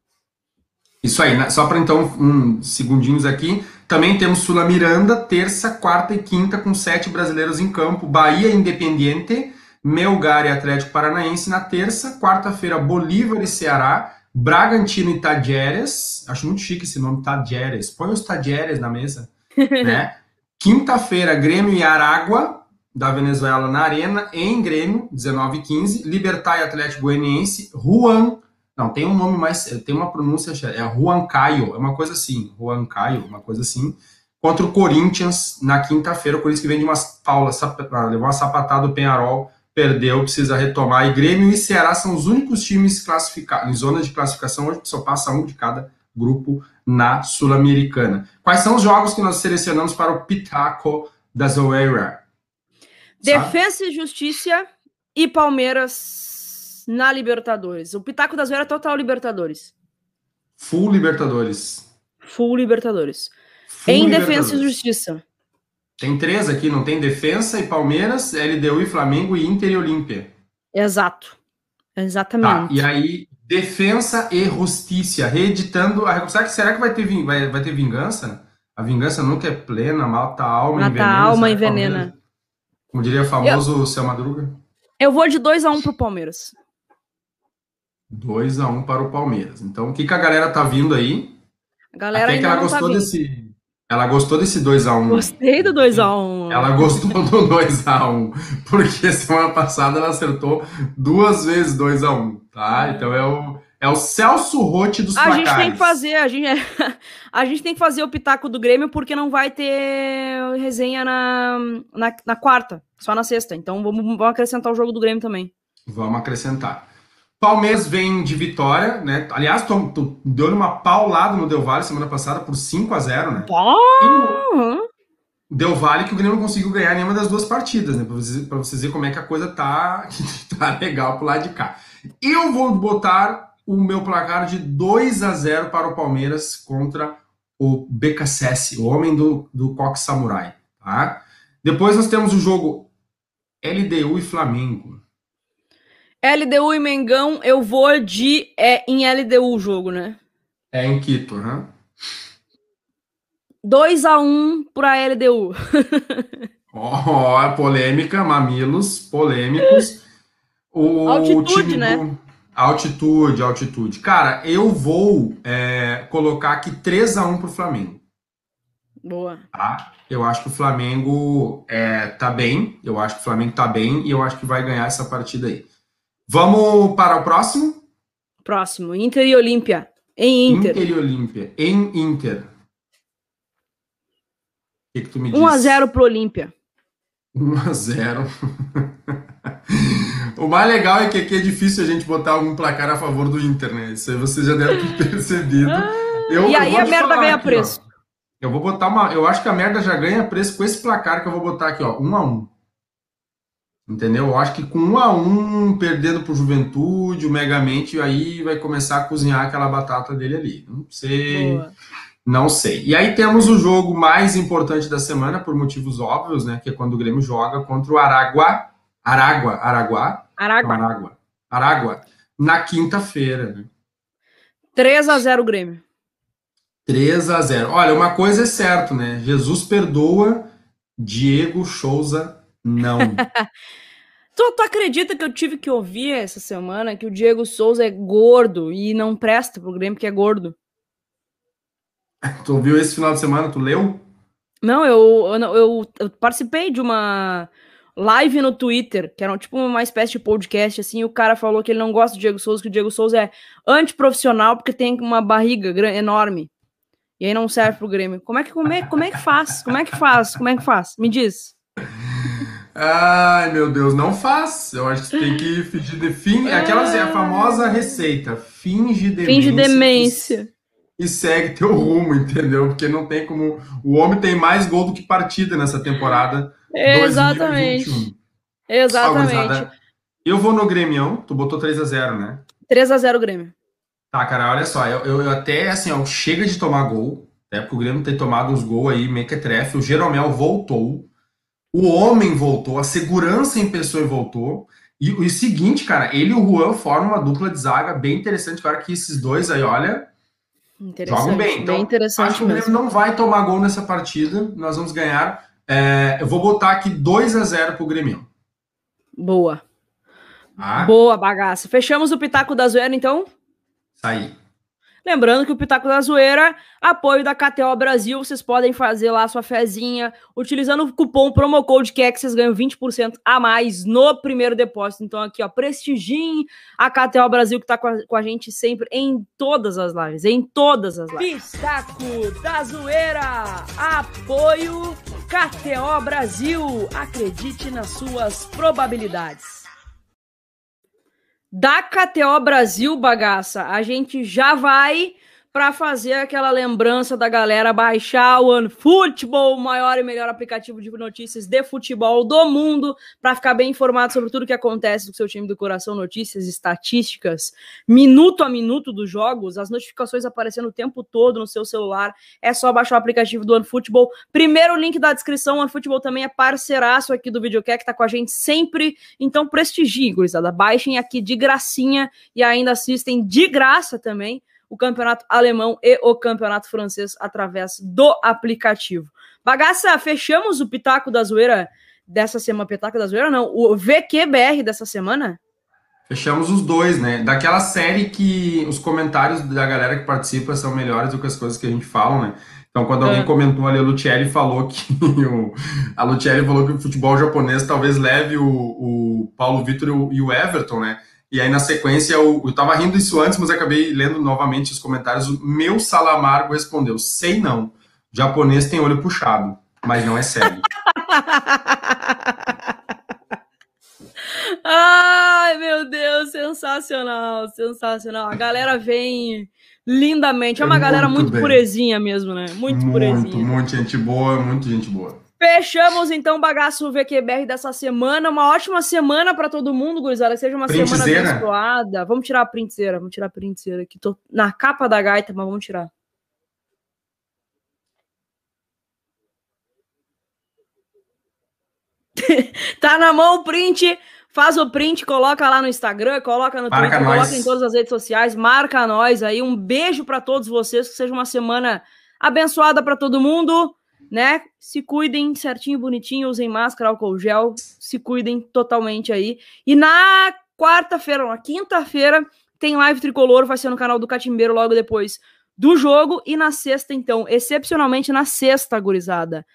Isso aí, né? só para então, uns segundinhos aqui. Também temos Sula Miranda, terça, quarta e quinta, com sete brasileiros em campo. Bahia Independiente Melgar e Atlético Paranaense na terça, quarta-feira Bolívar e Ceará, Bragantino e Tadjeres, acho muito chique esse nome, Tadjeres, põe os Tadjeres na mesa, né? Quinta-feira, Grêmio e Aragua, da Venezuela na Arena, em Grêmio, 19 e 15, Libertar e Atlético Goianiense, Juan, não, tem um nome mais, tem uma pronúncia, é Juan Caio, é uma coisa assim, Juan Caio, uma coisa assim, contra o Corinthians na quinta-feira, o Corinthians que vem de uma paula, levou uma sapatada do Penharol, perdeu, precisa retomar. E Grêmio e Ceará são os únicos times classificados em zona de classificação, hoje só passa um de cada grupo na Sul-Americana. Quais são os jogos que nós selecionamos para o Pitaco da Zoeira? Defesa e Justiça e Palmeiras na Libertadores. O Pitaco da Zoeira é total Libertadores. Full Libertadores. Full Libertadores. Full em Libertadores. Defesa e Justiça. Tem três aqui, não tem Defensa e Palmeiras, LDU e Flamengo e Inter e Olímpia. Exato. Exatamente. Tá, e aí, Defensa e Justiça, reeditando a será que Será que vai ter, vai, vai ter vingança? A vingança nunca é plena, mata a alma, mata envenena. Mata a alma, envenena. Como diria o famoso eu, Seu Madruga. Eu vou de 2x1 um pro Palmeiras. 2x1 um para o Palmeiras. Então, o que, que a galera tá vindo aí? A galera Até que ela tá gostou tá desse ela gostou desse 2x1. Gostei do 2x1. Ela gostou do 2x1. Porque semana passada ela acertou duas vezes 2x1, tá? Então é o, é o Celso Rotti dos a placares. A gente tem que fazer, a gente, a gente tem que fazer o pitaco do Grêmio porque não vai ter resenha na, na, na quarta, só na sexta. Então vamos, vamos acrescentar o jogo do Grêmio também. Vamos acrescentar. Palmeiras vem de vitória, né? Aliás, tu, tu deu uma paulada no Del Valle semana passada por 5 a 0 né? Uhum. Del Valle que o Grêmio não conseguiu ganhar nenhuma das duas partidas, né? Pra vocês, pra vocês verem como é que a coisa tá, tá legal pro lado de cá. Eu vou botar o meu placar de 2 a 0 para o Palmeiras contra o BKSS, o homem do, do Coque Samurai, tá? Depois nós temos o jogo LDU e Flamengo. LDU e Mengão, eu vou de. É em LDU o jogo, né? É em Quito, né? 2x1 para LDU. Ó, oh, polêmica, mamilos polêmicos. O altitude, né? Do... Altitude, altitude. Cara, eu vou é, colocar aqui 3x1 pro Flamengo. Boa. Tá? Eu acho que o Flamengo é, tá bem. Eu acho que o Flamengo tá bem e eu acho que vai ganhar essa partida aí. Vamos para o próximo? Próximo, Inter e Olímpia. Em Inter. Inter e Olímpia. Em Inter. O que, que tu me diz? 1x0 pro Olímpia. 1x0. o mais legal é que aqui é difícil a gente botar algum placar a favor do Inter, né? Isso aí você já deve ter percebido. Ah, eu, e aí a merda ganha aqui, preço. Ó. Eu vou botar uma. Eu acho que a merda já ganha preço com esse placar que eu vou botar aqui, ó. 1x1. Entendeu? Eu acho que com um a um, perdendo pro Juventude, o Megamente, aí vai começar a cozinhar aquela batata dele ali. Não sei. Boa. Não sei. E aí temos o jogo mais importante da semana, por motivos óbvios, né? Que é quando o Grêmio joga contra o Aragua. Aragua, Araguá. Aragua. Aragua. Aragua. Na quinta-feira, né? 3 a 0 Grêmio. 3 a 0 Olha, uma coisa é certo, né? Jesus perdoa, Diego Souza não. Tu, tu acredita que eu tive que ouvir essa semana que o Diego Souza é gordo e não presta pro Grêmio porque é gordo? Tu ouviu esse final de semana? Tu leu? Não, eu, eu, eu, eu participei de uma live no Twitter, que era tipo uma espécie de podcast, assim, o cara falou que ele não gosta do Diego Souza, que o Diego Souza é antiprofissional porque tem uma barriga enorme. E aí não serve pro Grêmio. Como é que, como é, como é que faz? Como é que faz? Como é que faz? Me diz. Ai, meu Deus, não faz. Eu acho que tem que fingir de fim. É aquela assim, a famosa receita. Finge demência. Finge demência. E segue teu rumo, entendeu? Porque não tem como. O homem tem mais gol do que partida nessa temporada. Exatamente. 2021. Exatamente. Eu vou no Grêmio. Tu botou 3 a 0 né? 3 a 0 Grêmio. Tá, cara, olha só. Eu, eu, eu até, assim, ó, chega de tomar gol. Até porque o Grêmio tem tomado uns gols aí, mequetrefe. O Jeromel voltou. O homem voltou, a segurança em pessoa voltou. E, o seguinte, cara, ele e o Juan formam uma dupla de zaga bem interessante. Claro que esses dois aí, olha, jogam bem. Então, bem interessante acho que o Grêmio não vai tomar gol nessa partida. Nós vamos ganhar. É, eu vou botar aqui 2 a 0 pro Grêmio. Boa. Ah. Boa bagaça. Fechamos o Pitaco da Zoeira, então? Saí. Lembrando que o Pitaco da Zoeira, apoio da KTO Brasil, vocês podem fazer lá sua fezinha, utilizando o cupom PROMOCODE que é que vocês ganham 20% a mais no primeiro depósito. Então aqui, ó, prestigiem a KTO Brasil que tá com a, com a gente sempre em todas as lives, em todas as lives. Pitaco da Zoeira, apoio KTO Brasil, acredite nas suas probabilidades da KTO Brasil, bagaça, a gente já vai para fazer aquela lembrança da galera baixar o OneFootball, o maior e melhor aplicativo de notícias de futebol do mundo, para ficar bem informado sobre tudo que acontece com seu time do coração, notícias, estatísticas, minuto a minuto dos jogos, as notificações aparecendo o tempo todo no seu celular. É só baixar o aplicativo do OneFootball. Primeiro link da descrição, o OneFootball também é parceiraço aqui do Videocast, que tá com a gente sempre. Então prestigie, gurizada. Baixem aqui de gracinha e ainda assistem de graça também o campeonato alemão e o campeonato francês através do aplicativo. Bagaça, fechamos o Pitaco da Zoeira dessa semana. Pitaco da Zoeira, não. O VQBR dessa semana? Fechamos os dois, né? Daquela série que os comentários da galera que participa são melhores do que as coisas que a gente fala, né? Então, quando alguém é. comentou ali, a Lucielli falou que o, a Lucielli falou que o futebol japonês talvez leve o, o Paulo Vitor e o Everton, né? E aí, na sequência, eu, eu tava rindo isso antes, mas acabei lendo novamente os comentários. O meu Salamargo respondeu: sei não. O japonês tem olho puxado, mas não é cego. Ai, meu Deus, sensacional, sensacional. A galera vem lindamente. É uma é galera muito, muito purezinha mesmo, né? Muito, muito purezinha. Muito gente boa, muito gente boa. Fechamos então o bagaço VQBR dessa semana. Uma ótima semana para todo mundo, gurizada. Seja uma semana abençoada. Vamos tirar a printzeira. Vamos tirar a printzeira aqui. Tô na capa da gaita, mas vamos tirar. tá na mão o print. Faz o print, coloca lá no Instagram, coloca no marca Twitter, nós. coloca em todas as redes sociais, marca nós aí. Um beijo para todos vocês, que seja uma semana abençoada para todo mundo né? Se cuidem certinho, bonitinho, usem máscara, álcool gel, se cuidem totalmente aí. E na quarta-feira, na quinta-feira, tem live tricolor, vai ser no canal do Catimbeiro logo depois do jogo. E na sexta, então, excepcionalmente na sexta, gurizada,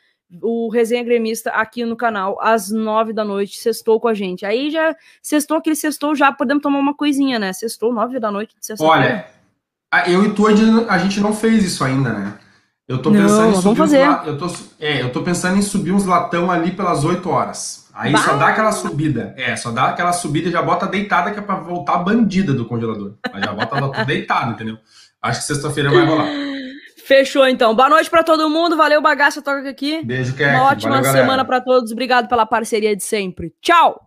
o Resenha Gremista aqui no canal, às nove da noite, sextou com a gente. Aí já, sextou aquele sextou, já podemos tomar uma coisinha, né? Sextou, nove da noite de sexta Olha, eu e tu, a gente não fez isso ainda, né? Eu tô pensando não, em subir fazer. Uns, eu tô, é, eu tô pensando em subir uns latão ali pelas 8 horas. Aí bah. só dá aquela subida. É, só dá aquela subida e já bota deitada que é pra voltar bandida do congelador. Mas já bota deitada, entendeu? Acho que sexta-feira vai rolar. Fechou então. Boa noite para todo mundo. Valeu, bagaça, toca aqui. Beijo, Keck. Uma ótima Valeu, semana para todos. Obrigado pela parceria de sempre. Tchau!